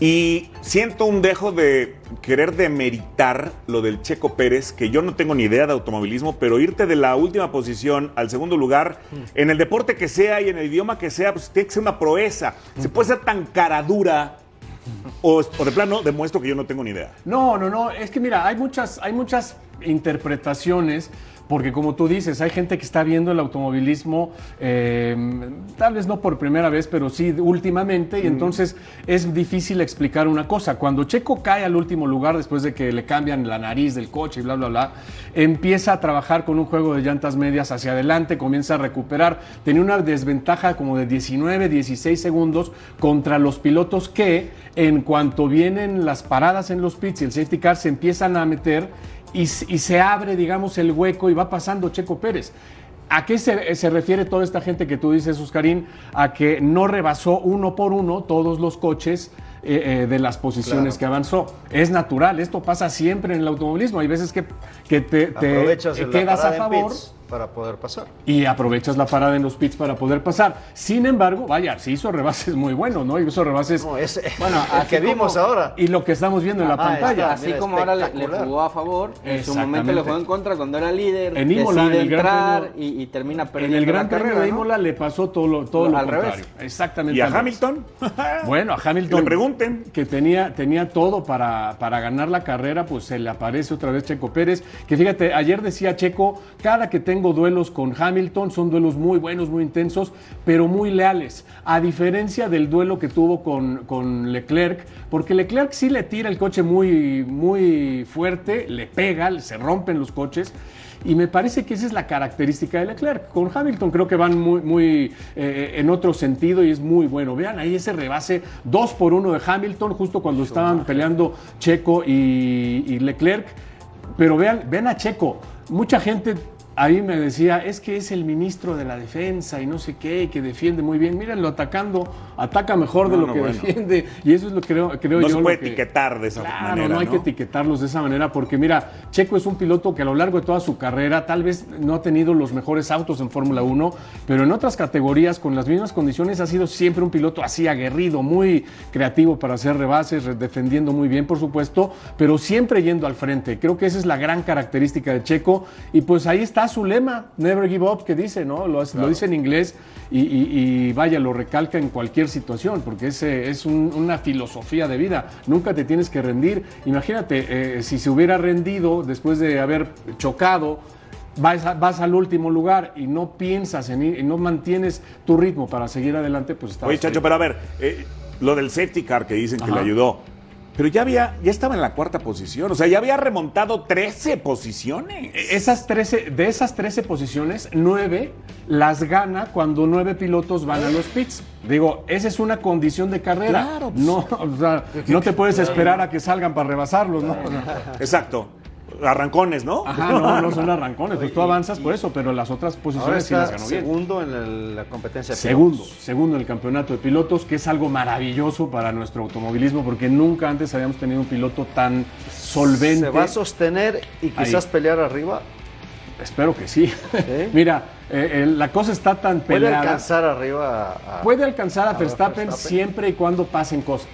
Y siento un dejo de querer demeritar lo del Checo Pérez, que yo no tengo ni idea de automovilismo, pero irte de la última posición al segundo lugar, en el deporte que sea y en el idioma que sea, pues tiene que ser una proeza. Se puede ser tan cara dura o, o de plano demuestro que yo no tengo ni idea. No, no, no. Es que mira, hay muchas, hay muchas interpretaciones. Porque como tú dices, hay gente que está viendo el automovilismo, eh, tal vez no por primera vez, pero sí últimamente, y entonces es difícil explicar una cosa. Cuando Checo cae al último lugar después de que le cambian la nariz del coche y bla, bla, bla, empieza a trabajar con un juego de llantas medias hacia adelante, comienza a recuperar. Tenía una desventaja como de 19, 16 segundos contra los pilotos que en cuanto vienen las paradas en los pits y el safety car se empiezan a meter y, se abre, digamos, el hueco y va pasando Checo Pérez. ¿A qué se, se refiere toda esta gente que tú dices, Oscarín? A que no rebasó uno por uno todos los coches eh, eh, de las posiciones Claro. que avanzó. Es natural, esto pasa siempre en el automovilismo. Hay veces que, que te, te quedas a favor pits para poder pasar. y aprovechas la parada en los pits para poder pasar. Sin embargo, vaya, sí hizo rebases muy buenos, ¿no? Hizo rebases. No, bueno, el así que vimos como- ahora. Y lo que estamos viendo en la Ah, pantalla. Así como ahora le, le jugó a favor, en su momento le jugó en contra cuando era líder, En Imola, decide en el Gran entrar Premio- y, y termina En perdiendo el Gran Premio carrera, de ¿no? Imola le pasó todo lo, todo lo Al contrario. revés. Exactamente. ¿Y a. Hamilton? Bueno, a Hamilton. Le pregunten. Que tenía, tenía todo para, para ganar la carrera, pues se le aparece otra vez Checo Pérez. Que fíjate, ayer decía Checo, cada que tengo duelos con Hamilton son duelos muy buenos, muy intensos, pero muy leales. A diferencia del duelo que tuvo con, con Leclerc, porque Leclerc sí le tira el coche muy, muy fuerte, le pega, se rompen los coches. Y me parece que esa es la característica de Leclerc. Con Hamilton creo que van muy, muy eh, en otro sentido y es muy bueno. Vean ahí ese rebase 2 por 1 de Hamilton justo cuando estaban peleando Checo y, y Leclerc. Pero vean, vean a Checo. Mucha gente ahí me decía, es que es el ministro de la defensa y no sé qué, y que defiende muy bien. Mírenlo atacando, ataca mejor de No, lo no, que bueno. defiende. Y eso es lo que creo, creo No yo. se lo puede que- etiquetar de esa Claro, manera. no hay ¿no? que etiquetarlos de esa manera porque mira, Checo es un piloto que a lo largo de toda su carrera tal vez no ha tenido los mejores autos en Fórmula 1, pero en otras categorías con las mismas condiciones ha sido siempre un piloto así aguerrido, muy creativo para hacer rebases, re- defendiendo muy bien por supuesto, pero siempre yendo al frente. Creo que esa es la gran característica de Checo y pues ahí está su lema, Never Give Up, que dice, ¿no? Lo, lo dice en inglés y, y- y vaya, lo recalca en cualquier situación porque ese es un- una filosofía de vida. Nunca te tienes que rendir. Imagínate, eh, si se hubiera rendido después de haber chocado, vas, a- vas al último lugar y no piensas en ir, y no mantienes tu ritmo para seguir adelante, pues estás. Oye, Chacho, pero a ver, eh, lo del safety car que dicen que le ayudó. Pero ya había, ya estaba en la cuarta posición. O sea, ya había remontado 13 posiciones. Esas 13, de esas 13 posiciones, 9 las gana cuando 9 pilotos van a los pits. Digo, esa es una condición de carrera. Claro, pues. no, o sea, no te puedes esperar a que salgan para rebasarlos, ¿no? Exacto. Arrancones, ¿no? Ajá, no, no son arrancones, pues tú avanzas por eso, pero las otras posiciones sí las ganó bien. segundo en el- la competencia. de Segundo, pilotos. segundo en el campeonato de pilotos, que es algo maravilloso para nuestro automovilismo, porque nunca antes habíamos tenido un piloto tan solvente. Se va a sostener y quizás Ahí. pelear arriba. Espero que sí. Mira, eh, eh, la cosa está tan Puede peleada. alcanzar arriba a, a- Puede alcanzar a a Verstappen, Verstappen. siempre y cuando pasen cosas.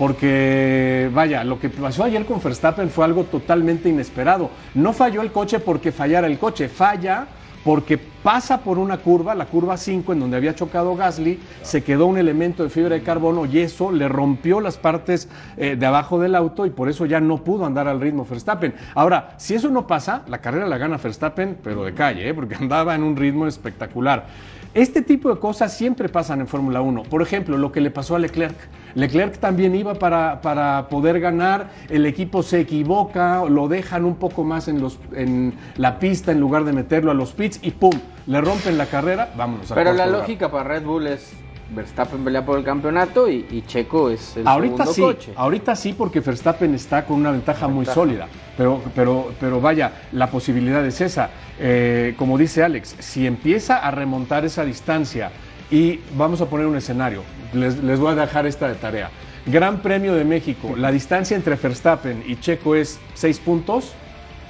Porque, vaya, lo que pasó ayer con Verstappen fue algo totalmente inesperado. No falló el coche porque fallara el coche, falla porque pasa por una curva, la curva 5, en donde había chocado Gasly, se quedó un elemento de fibra de carbono y eso le rompió las partes eh, de abajo del auto y por eso ya no pudo andar al ritmo Verstappen. Ahora, si eso no pasa, la carrera la gana Verstappen, pero de calle, ¿eh? porque andaba en un ritmo espectacular. Este tipo de cosas siempre pasan en Fórmula 1. Por ejemplo, lo que le pasó a Leclerc. Leclerc también iba para, para poder ganar, el equipo se equivoca, lo dejan un poco más en, los, en la pista en lugar de meterlo a los pits y ¡pum! Le rompen la carrera, vámonos. a Pero la lógica para Red Bull es Verstappen pelea por el campeonato y, y Checo es el Ahorita segundo sí, coche. ahorita sí porque Verstappen está con una ventaja muy sólida, pero, pero, pero vaya, la posibilidad es esa. Eh, como dice Alex, si empieza a remontar esa distancia y vamos a poner un escenario, les, les voy a dejar esta de tarea. Gran Premio de México, la distancia entre Verstappen y Checo es 6 puntos,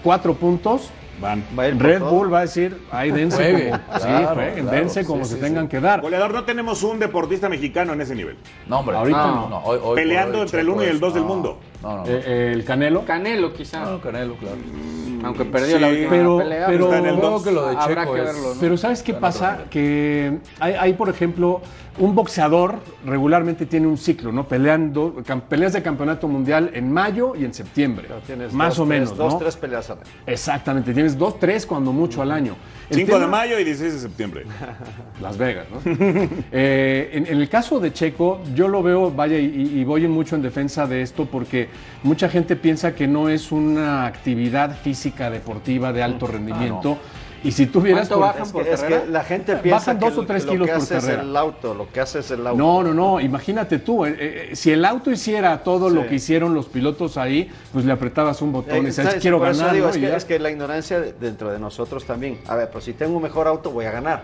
4 puntos. Van. Red Bull va a decir, ay, dense Juegue. como, sí, Claro, jueguen, claro. dense como Sí, se sí, tengan sí. que dar. Goleador, no tenemos un deportista mexicano en ese nivel. No, hombre. Ahorita no. no. hoy- hoy por Peleando hoy entre el Checo 1 y el es- 2 del no, mundo. No, no. Eh, eh, el Canelo. Canelo quizá. No, Canelo, claro. Aunque perdió la última pero, pelea. pero Está en el dos. que lo de Habrá Checo que es- verlo, ¿no? Pero ¿sabes qué pasa? Que hay, hay, por ejemplo, un boxeador regularmente tiene un ciclo, ¿no? Peleando, peleas de campeonato mundial en mayo y en septiembre. Pero tienes más dos, o tres- menos, Dos, ¿no? tres peleas al año. Exactamente, tienes dos, tres cuando mucho al año. El 5 de mayo y 16 de septiembre. Las Vegas, ¿no? Eh, en, en el caso de Checo, yo lo veo, vaya, y, y voy mucho en defensa de esto porque mucha gente piensa que no es una actividad física deportiva de alto rendimiento. Y si tuvieras ¿Cuánto bajan Es por que, es que la gente piensa Bajan que dos o tres que kilos lo que por es carrera. el auto, lo que hace es el auto. No, no, no, imagínate tú, eh, eh, si el auto hiciera todo lo que hicieron los pilotos ahí, pues le apretabas un botón y Eh, decías, ¿sabes? quiero Por eso ganar, digo, ¿no? es, que, es que la ignorancia de- dentro de nosotros también. A ver, pues si tengo un mejor auto, voy a ganar.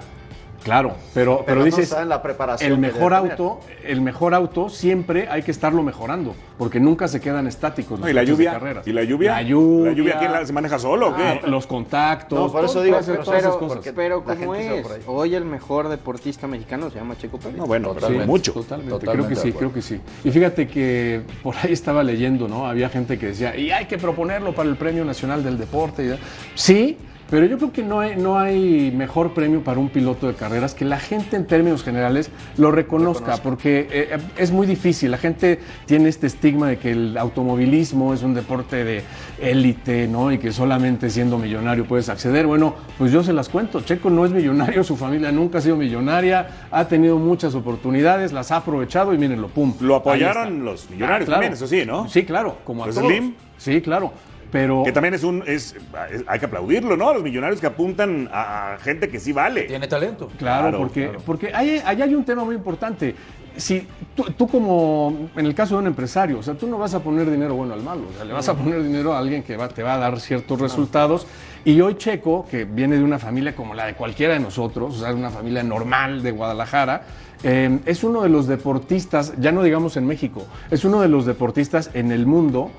Claro, pero, pero, dices, la preparación el mejor auto, el mejor auto siempre hay que estarlo mejorando, porque nunca se quedan estáticos. No, los y la de lluvia. carreras. ¿Y la lluvia? La lluvia. ¿La lluvia quién la- se maneja solo o qué? Ah, los contactos. No, por eso todo- digo, pero- todas esas Pero, cosas. pero la ¿cómo gente se va es? Hoy el mejor deportista mexicano se llama Checo Pérez. No, bueno, Totalmente. mucho. Totalmente, Totalmente creo que sí, creo que sí. Y fíjate que por ahí estaba leyendo, ¿no? Había gente que decía, y hay que proponerlo para el Premio Nacional del Deporte. y Sí, pero yo creo que no hay, no hay mejor premio para un piloto de carreras que la gente en términos generales lo reconozca, porque eh, es muy difícil. La gente tiene este estigma de que el automovilismo es un deporte de élite, ¿no? Y que solamente siendo millonario puedes acceder. Bueno, pues yo se las cuento. Checo no es millonario, su familia nunca ha sido millonaria, ha tenido muchas oportunidades, las ha aprovechado y mírenlo, pum. Lo apoyaron los millonarios Ah, claro. también, eso sí, ¿no? Sí, claro, como a Los todos. Slim. Sí, claro. Pero Que también es un. Es, es- hay que aplaudirlo, ¿no? Los millonarios que apuntan a, a gente que sí vale. Tiene talento. Claro, Claro, porque, claro. porque ahí, ahí hay un tema muy importante. Si tú, tú como, en el caso de un empresario, o sea, tú no vas a poner dinero bueno al malo, o sea, le vas a poner dinero a alguien que va, te va a dar ciertos resultados. Y hoy Checo, que viene de una familia como la de cualquiera de nosotros, o sea, una familia normal de Guadalajara, eh, es uno de los deportistas, ya no digamos en México, es uno de los deportistas en el mundo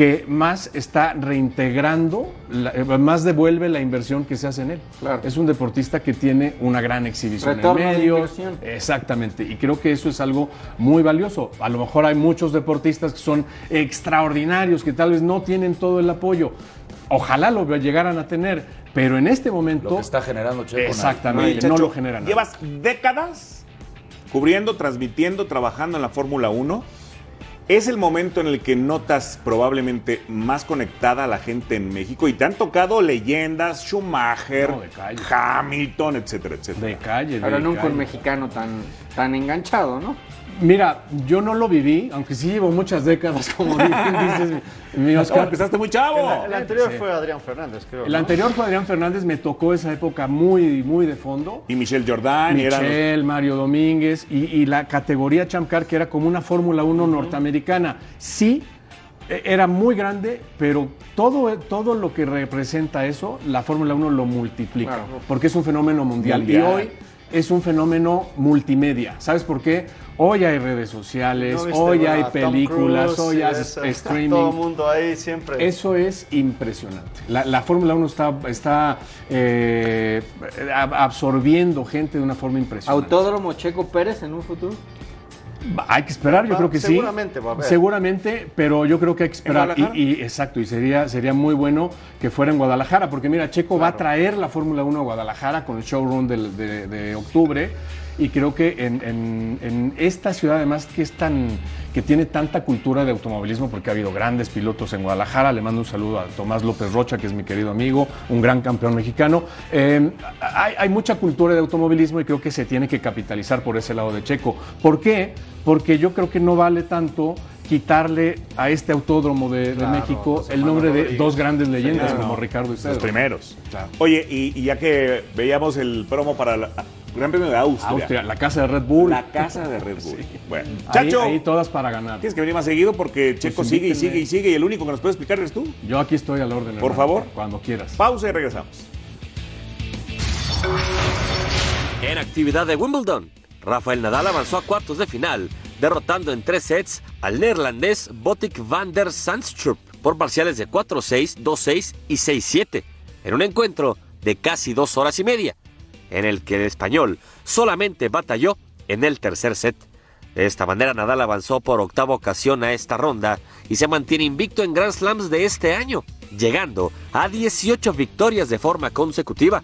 que más está reintegrando, eh, más devuelve la inversión que se hace en él. Claro. Es un deportista que tiene una gran exhibición Retorno en medios. inversión. Exactamente, y creo que eso es algo muy valioso. A lo mejor hay muchos deportistas que son extraordinarios, que tal vez no tienen todo el apoyo. Ojalá lo llegaran a tener, pero en este momento... Lo que está generando Checo. Exactamente, Oye, no lo generan. Llevas décadas cubriendo, transmitiendo, trabajando en la Fórmula 1. Es el momento en el que notas probablemente más conectada a la gente en México y te han tocado leyendas, Schumacher, No, de calle. Hamilton, etcétera, etcétera. De calle, de Pero nunca calle. un mexicano tan, tan enganchado, ¿no? Mira, yo no lo viví, aunque sí llevo muchas décadas, como di- dices, mi, Oscar. empezaste muy chavo. El, el anterior Sí. fue Adrián Fernández, creo. El ¿no? anterior fue Adrián Fernández, me tocó esa época muy, muy de fondo. Y Michelle Jordan. y eran los- Michel, Mario Domínguez y, y la categoría Champ Car, que era como una Fórmula 1 norteamericana. Sí, e- era muy grande, pero todo, todo lo que representa eso, la Fórmula 1 lo multiplica, Claro. porque es un fenómeno mundial. Mundial. Y hoy es un fenómeno multimedia. ¿Sabes por qué? Hoy hay redes sociales, ¿No viste, hoy hay películas, Cruise hoy hay eso? streaming. Todo el mundo ahí siempre. Eso es impresionante. La, la Fórmula 1 está, está eh, ab- absorbiendo gente de una forma impresionante. Autódromo Checo Pérez en un futuro. Hay que esperar, yo Va- creo que sí. seguramente va a haber. Seguramente, pero yo creo que hay que esperar. Y, y- exacto, y sería, sería muy bueno que fuera en Guadalajara, porque mira, Checo va a traer la Fórmula 1 a Guadalajara con el showroom del- de, de octubre. Y creo que en, esta ciudad además que es tan que tiene tanta cultura de automovilismo porque ha habido grandes pilotos en Guadalajara, le mando un saludo a Tomás López Rocha, que es mi querido amigo, un gran campeón mexicano. Eh, hay mucha cultura de automovilismo y creo que se tiene que capitalizar por ese lado de Checo. ¿Por qué? Porque yo creo que no vale tanto quitarle a este autódromo de, México el nombre de Rodríguez. dos grandes leyendas Sí, como no, Ricardo y Pedro. Los primeros. Claro. Oye, y, y ya que veíamos el promo para el Gran Premio de Austria. Austria, la casa de Red Bull. La casa de Red Bull. Bueno, Chacho, ahí todas para ganar. tienes que venir más seguido porque Checo sigue y sigue y sigue y el único que nos puede explicar eres tú. Yo aquí estoy al orden. Por hermano, favor. Cuando quieras. Pausa y regresamos. En actividad de Wimbledon, Rafael Nadal avanzó a cuartos de final, derrotando en tres sets al neerlandés Botic van der Sandstrup por parciales de 4-6, 2-6 y 6-7, en un encuentro de casi dos horas y media, en el que el español solamente batalló en el tercer set. De esta manera Nadal avanzó por octava ocasión a esta ronda y se mantiene invicto en Grand Slams de este año, llegando a 18 victorias de forma consecutiva.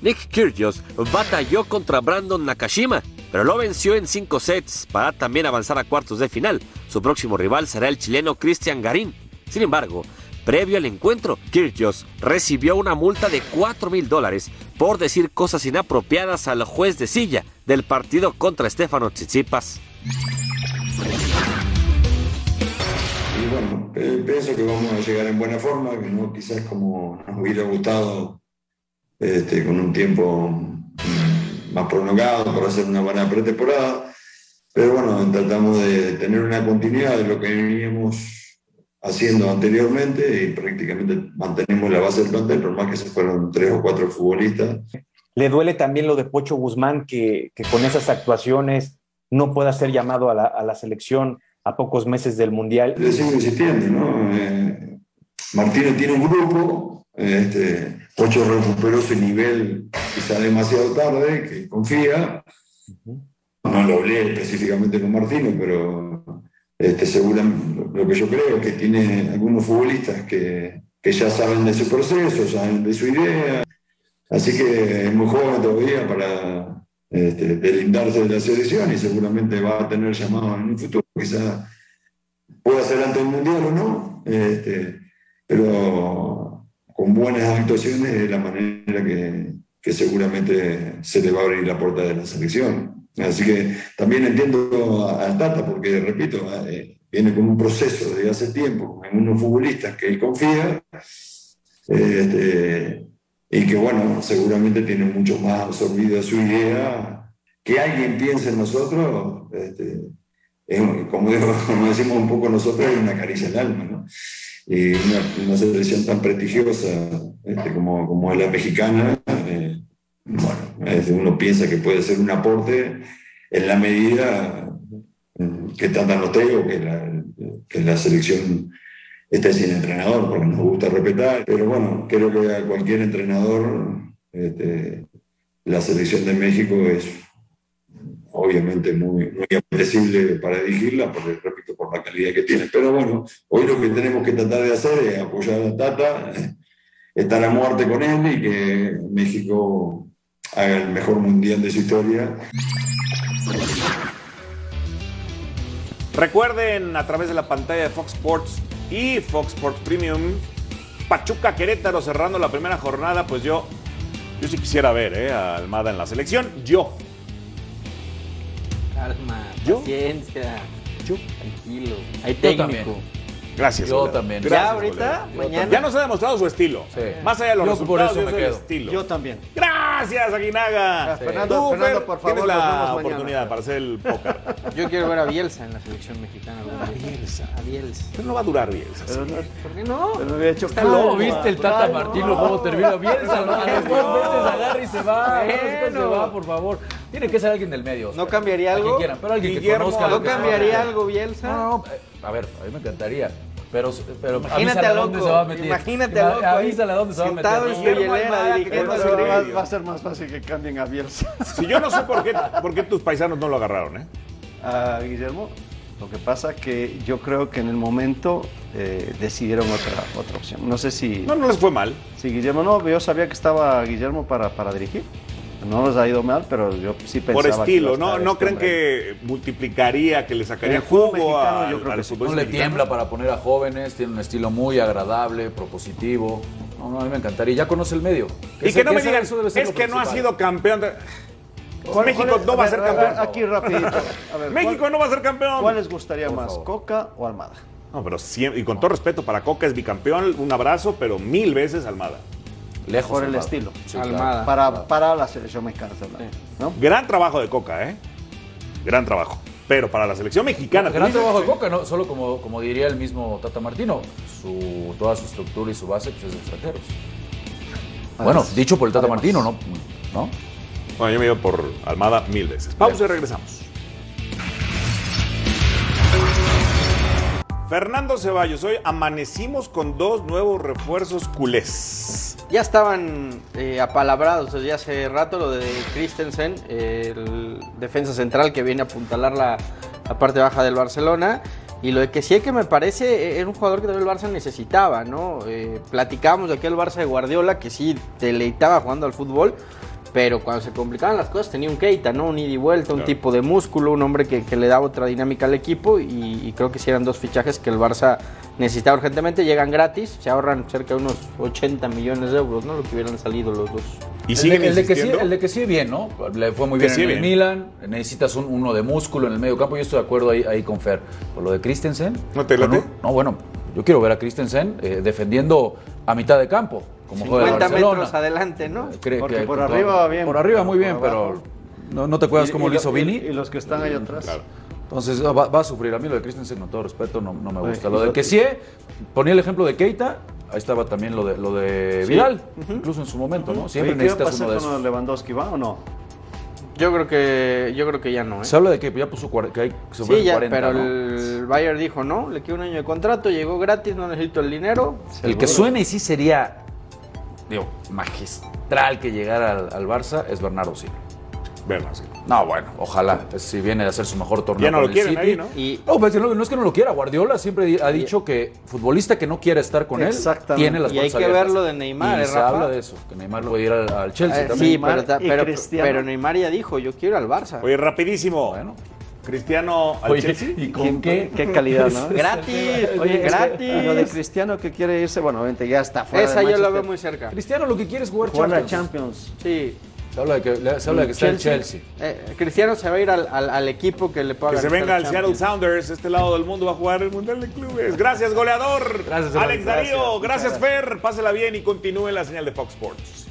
Nick Kyrgios batalló contra Brandon Nakashima, pero lo venció en cinco sets para también avanzar a cuartos de final. Su próximo rival será el chileno Cristian Garín. Sin embargo, previo al encuentro, Kyrgios recibió una multa de 4 mil dólares por decir cosas inapropiadas al juez de silla del partido contra Stefano Tsitsipas. Y bueno, eh, pienso que vamos a llegar en buena forma, quizás como hubiera gustado este, con un tiempo más prolongado para hacer una buena pretemporada. Pero bueno, tratamos de tener una continuidad de lo que veníamos haciendo anteriormente y prácticamente mantenemos la base del plantel, por más que se fueron tres o cuatro futbolistas. Le duele también lo de Pocho Guzmán, que, que con esas actuaciones no pueda ser llamado a la, a la selección a pocos meses del Mundial. Le sigo insistiendo, ¿no? Eh, Martínez tiene un grupo, este, Pocho recuperó su nivel quizá demasiado tarde, que confía. No lo hablé específicamente con Martínez, pero este, seguramente lo que yo creo es que tiene algunos futbolistas que, que ya saben de su proceso, saben de su idea. Así que es muy joven todavía para este, deslindarse de la selección y seguramente va a tener llamado en un futuro. Quizá pueda ser antes del Mundial o no, este, pero con buenas actuaciones es la manera que, que seguramente se le va a abrir la puerta de la selección. Así que también entiendo al Tata, porque repito, eh, viene con un proceso de hace tiempo en unos futbolistas que él confía, este, y que bueno, seguramente tiene mucho más absorbida su idea. Que alguien piense en nosotros, este, es, como, como decimos un poco nosotros, es una caricia al alma, ¿no? Y una, selección tan prestigiosa este, como, como la mexicana, eh, bueno, uno piensa que puede ser un aporte en la medida que Tata no tengo, que la, que la selección esté sin entrenador, porque nos gusta respetar. Pero bueno, creo que a cualquier entrenador, este, la selección de México es obviamente muy, muy apetecible para dirigirla, porque repito, por la calidad que tiene. Pero bueno, hoy lo que tenemos que tratar de hacer es apoyar a Tata, estar a muerte con él y que México haga el mejor mundial de su historia. Recuerden a través de la pantalla de Fox Sports y Fox Sports Premium, Pachuca Querétaro cerrando la primera jornada, pues yo, yo sí quisiera ver ¿eh? a Almada en la selección. Yo. Calma, ¿Yo? paciencia. Yo. Tranquilo. Hay técnico. Gracias. Yo también. Gracias, Ya ahorita, mañana. Ya nos ha demostrado su estilo. Sí. Más allá de los Yo por resultados, eso es me el quedo. estilo. Yo también. Gracias, Aguinaga. Fernando, Tú, Fernando, Fer, por favor, tienes la mañana. oportunidad para hacer el póker. Yo quiero ver a Bielsa en la selección mexicana. A. Bielsa. A Bielsa. Pero no va a durar Bielsa. Pero no, ¿Por qué no? pero no había hecho Está nada. ¿Cómo viste el Tata Martino? no. ¿Cómo termina? Bielsa, ¿no? A los dos No. veces agarra y se va. dos veces se va, por favor. Tiene que ser alguien del medio. ¿No Oscar. cambiaría A quien algo? quieran, pero alguien Guillermo, que conozca. ¿No a cambiaría algo Bielsa? No, no, a ver, a mí me encantaría. Pero, pero Imagínate a al dónde se va a meter. imagínate Ima- al loco Avísale a dónde se va a meter. ¿no? va, a ser más fácil que cambien a Bielsa. Si yo no sé por qué, por qué tus paisanos no lo agarraron, ¿eh? a Guillermo. Lo que pasa que yo creo que en el momento eh, decidieron otra, otra opción. No sé si, No, no les fue mal. si Guillermo, no, yo sabía que estaba Guillermo para, para dirigir. No nos ha ido mal, pero yo sí pensaba Por estilo, que ¿no? ¿No este creen hombre. que multiplicaría, que le sacaría el jugo mexicano, al- yo creo al que sí. No le mexicano? tiembla para poner a jóvenes, tiene un estilo muy agradable, propositivo. No, no, a mí me encantaría. Ya conoce el medio. Y que no me digan, es que no ha sido campeón. de- ¿Cuál- México cuál es- no va a ser campeón. Aquí rapidito. A ver, México ¿cuál- no va a ser campeón. ¿Cuál les gustaría más, Coca o Almada? No, pero siempre, y con todo respeto para Coca es bicampeón, un abrazo, pero mil veces Almada. Lejos. Por el estilo. Sí, claro. Almada. Para, para la selección mexicana, ¿no? Gran trabajo de Coca, ¿eh? Gran trabajo. Pero para la selección mexicana. Gran trabajo de Coca, ¿no? Solo como, como diría el mismo Tata Martino, su, toda su estructura y su base pues, es de extranjeros. Bueno, dicho por el Tata Martino, ¿no? ¿no? Bueno, yo me he ido por Almada mil veces. Pausa y regresamos. Fernando Ceballos, hoy amanecimos con dos nuevos refuerzos culés. Ya estaban eh, apalabrados desde hace rato lo de Christensen, el defensa central que viene a apuntalar la, parte baja del Barcelona. Y lo de que sí que me parece eh, era un jugador que también el Barça necesitaba, ¿no? Eh, platicábamos de aquel Barça de Guardiola que sí deleitaba jugando al fútbol, pero cuando se complicaban las cosas tenía un Keita, ¿no? Un ida y vuelta, un Claro. tipo de músculo, un hombre que, que le daba otra dinámica al equipo y, y creo que sí eran dos fichajes que el Barça necesitaba urgentemente, llegan gratis, se ahorran cerca de unos 80 millones de euros, ¿no? Lo que hubieran salido los dos. Y el, siguen de, el de que sí, insistiendo. el de que sí bien, ¿no? Le fue muy bien sí en el bien. Milan. Necesitas un- uno de músculo en el medio campo. Yo estoy de acuerdo ahí, ahí con Fer. Por lo de Christensen. ¿No te late? un- no, bueno, yo quiero ver a Christensen eh, defendiendo a mitad de campo, como juega el 50 Barcelona. metros adelante, ¿no? Cree Porque que- por con arriba va bien, Por arriba muy bien, pero no, no te acuerdas cómo y lo hizo Vini. Y los que están ahí atrás. Claro. Entonces va, va a sufrir. A mí lo de Christensen, con todo respeto, no, no me gusta. Lo de que sí, ponía el ejemplo de Keita. Ahí estaba también lo de, lo de Sí. Vidal, incluso en su momento, ¿no? Siempre Oye, ¿qué va a necesitas uno de con esos. Lewandowski? ¿Va o no? Yo creo que yo creo que ya no, ¿eh? Se habla de que ya puso que hay sobre Sí, ya, 40, pero ¿no? el Bayern dijo, no, le quiero un año de contrato, llegó gratis, no necesito el dinero. El que suene y sí sería, digo, magistral que llegara al, al Barça es Bernardo Silva. Verla, sí. No, bueno, ojalá. Si viene a hacer su mejor torneo Ya no con lo el quieren City. ahí, ¿no? Y No, pues, no, no es que no lo quiera. Guardiola siempre ha dicho que futbolista que no quiera estar con él Exactamente. tiene las Y hay que abiertas. ver lo de Neymar, Y ¿eh, se Rafa? habla de eso, que Neymar puede ir al, al Chelsea Eh, también. sí, pero, y pero, Cristiano. pero Neymar ya dijo, yo quiero ir al Barça. Oye, rapidísimo. Bueno. Cristiano al Oye, Chelsea. ¿y con qué? Qué calidad, ¿no? gratis, Oye, gratis. lo de Cristiano que quiere irse, bueno, obviamente ya está fuera Esa de yo la veo muy cerca. Cristiano lo que quiere es jugar Jugar la Champions. Champions. Sí. Se habla de que, se habla de que está en Chelsea. Eh, Cristiano se va a ir al, al- al equipo que le pueda Que se venga al Seattle. Sounders, este lado del mundo va a jugar el Mundial de Clubes. Gracias, goleador. Gracias, Alex Alex. Darío, Gracias. gracias, Fer. Pásela bien y continúe la señal de Fox Sports.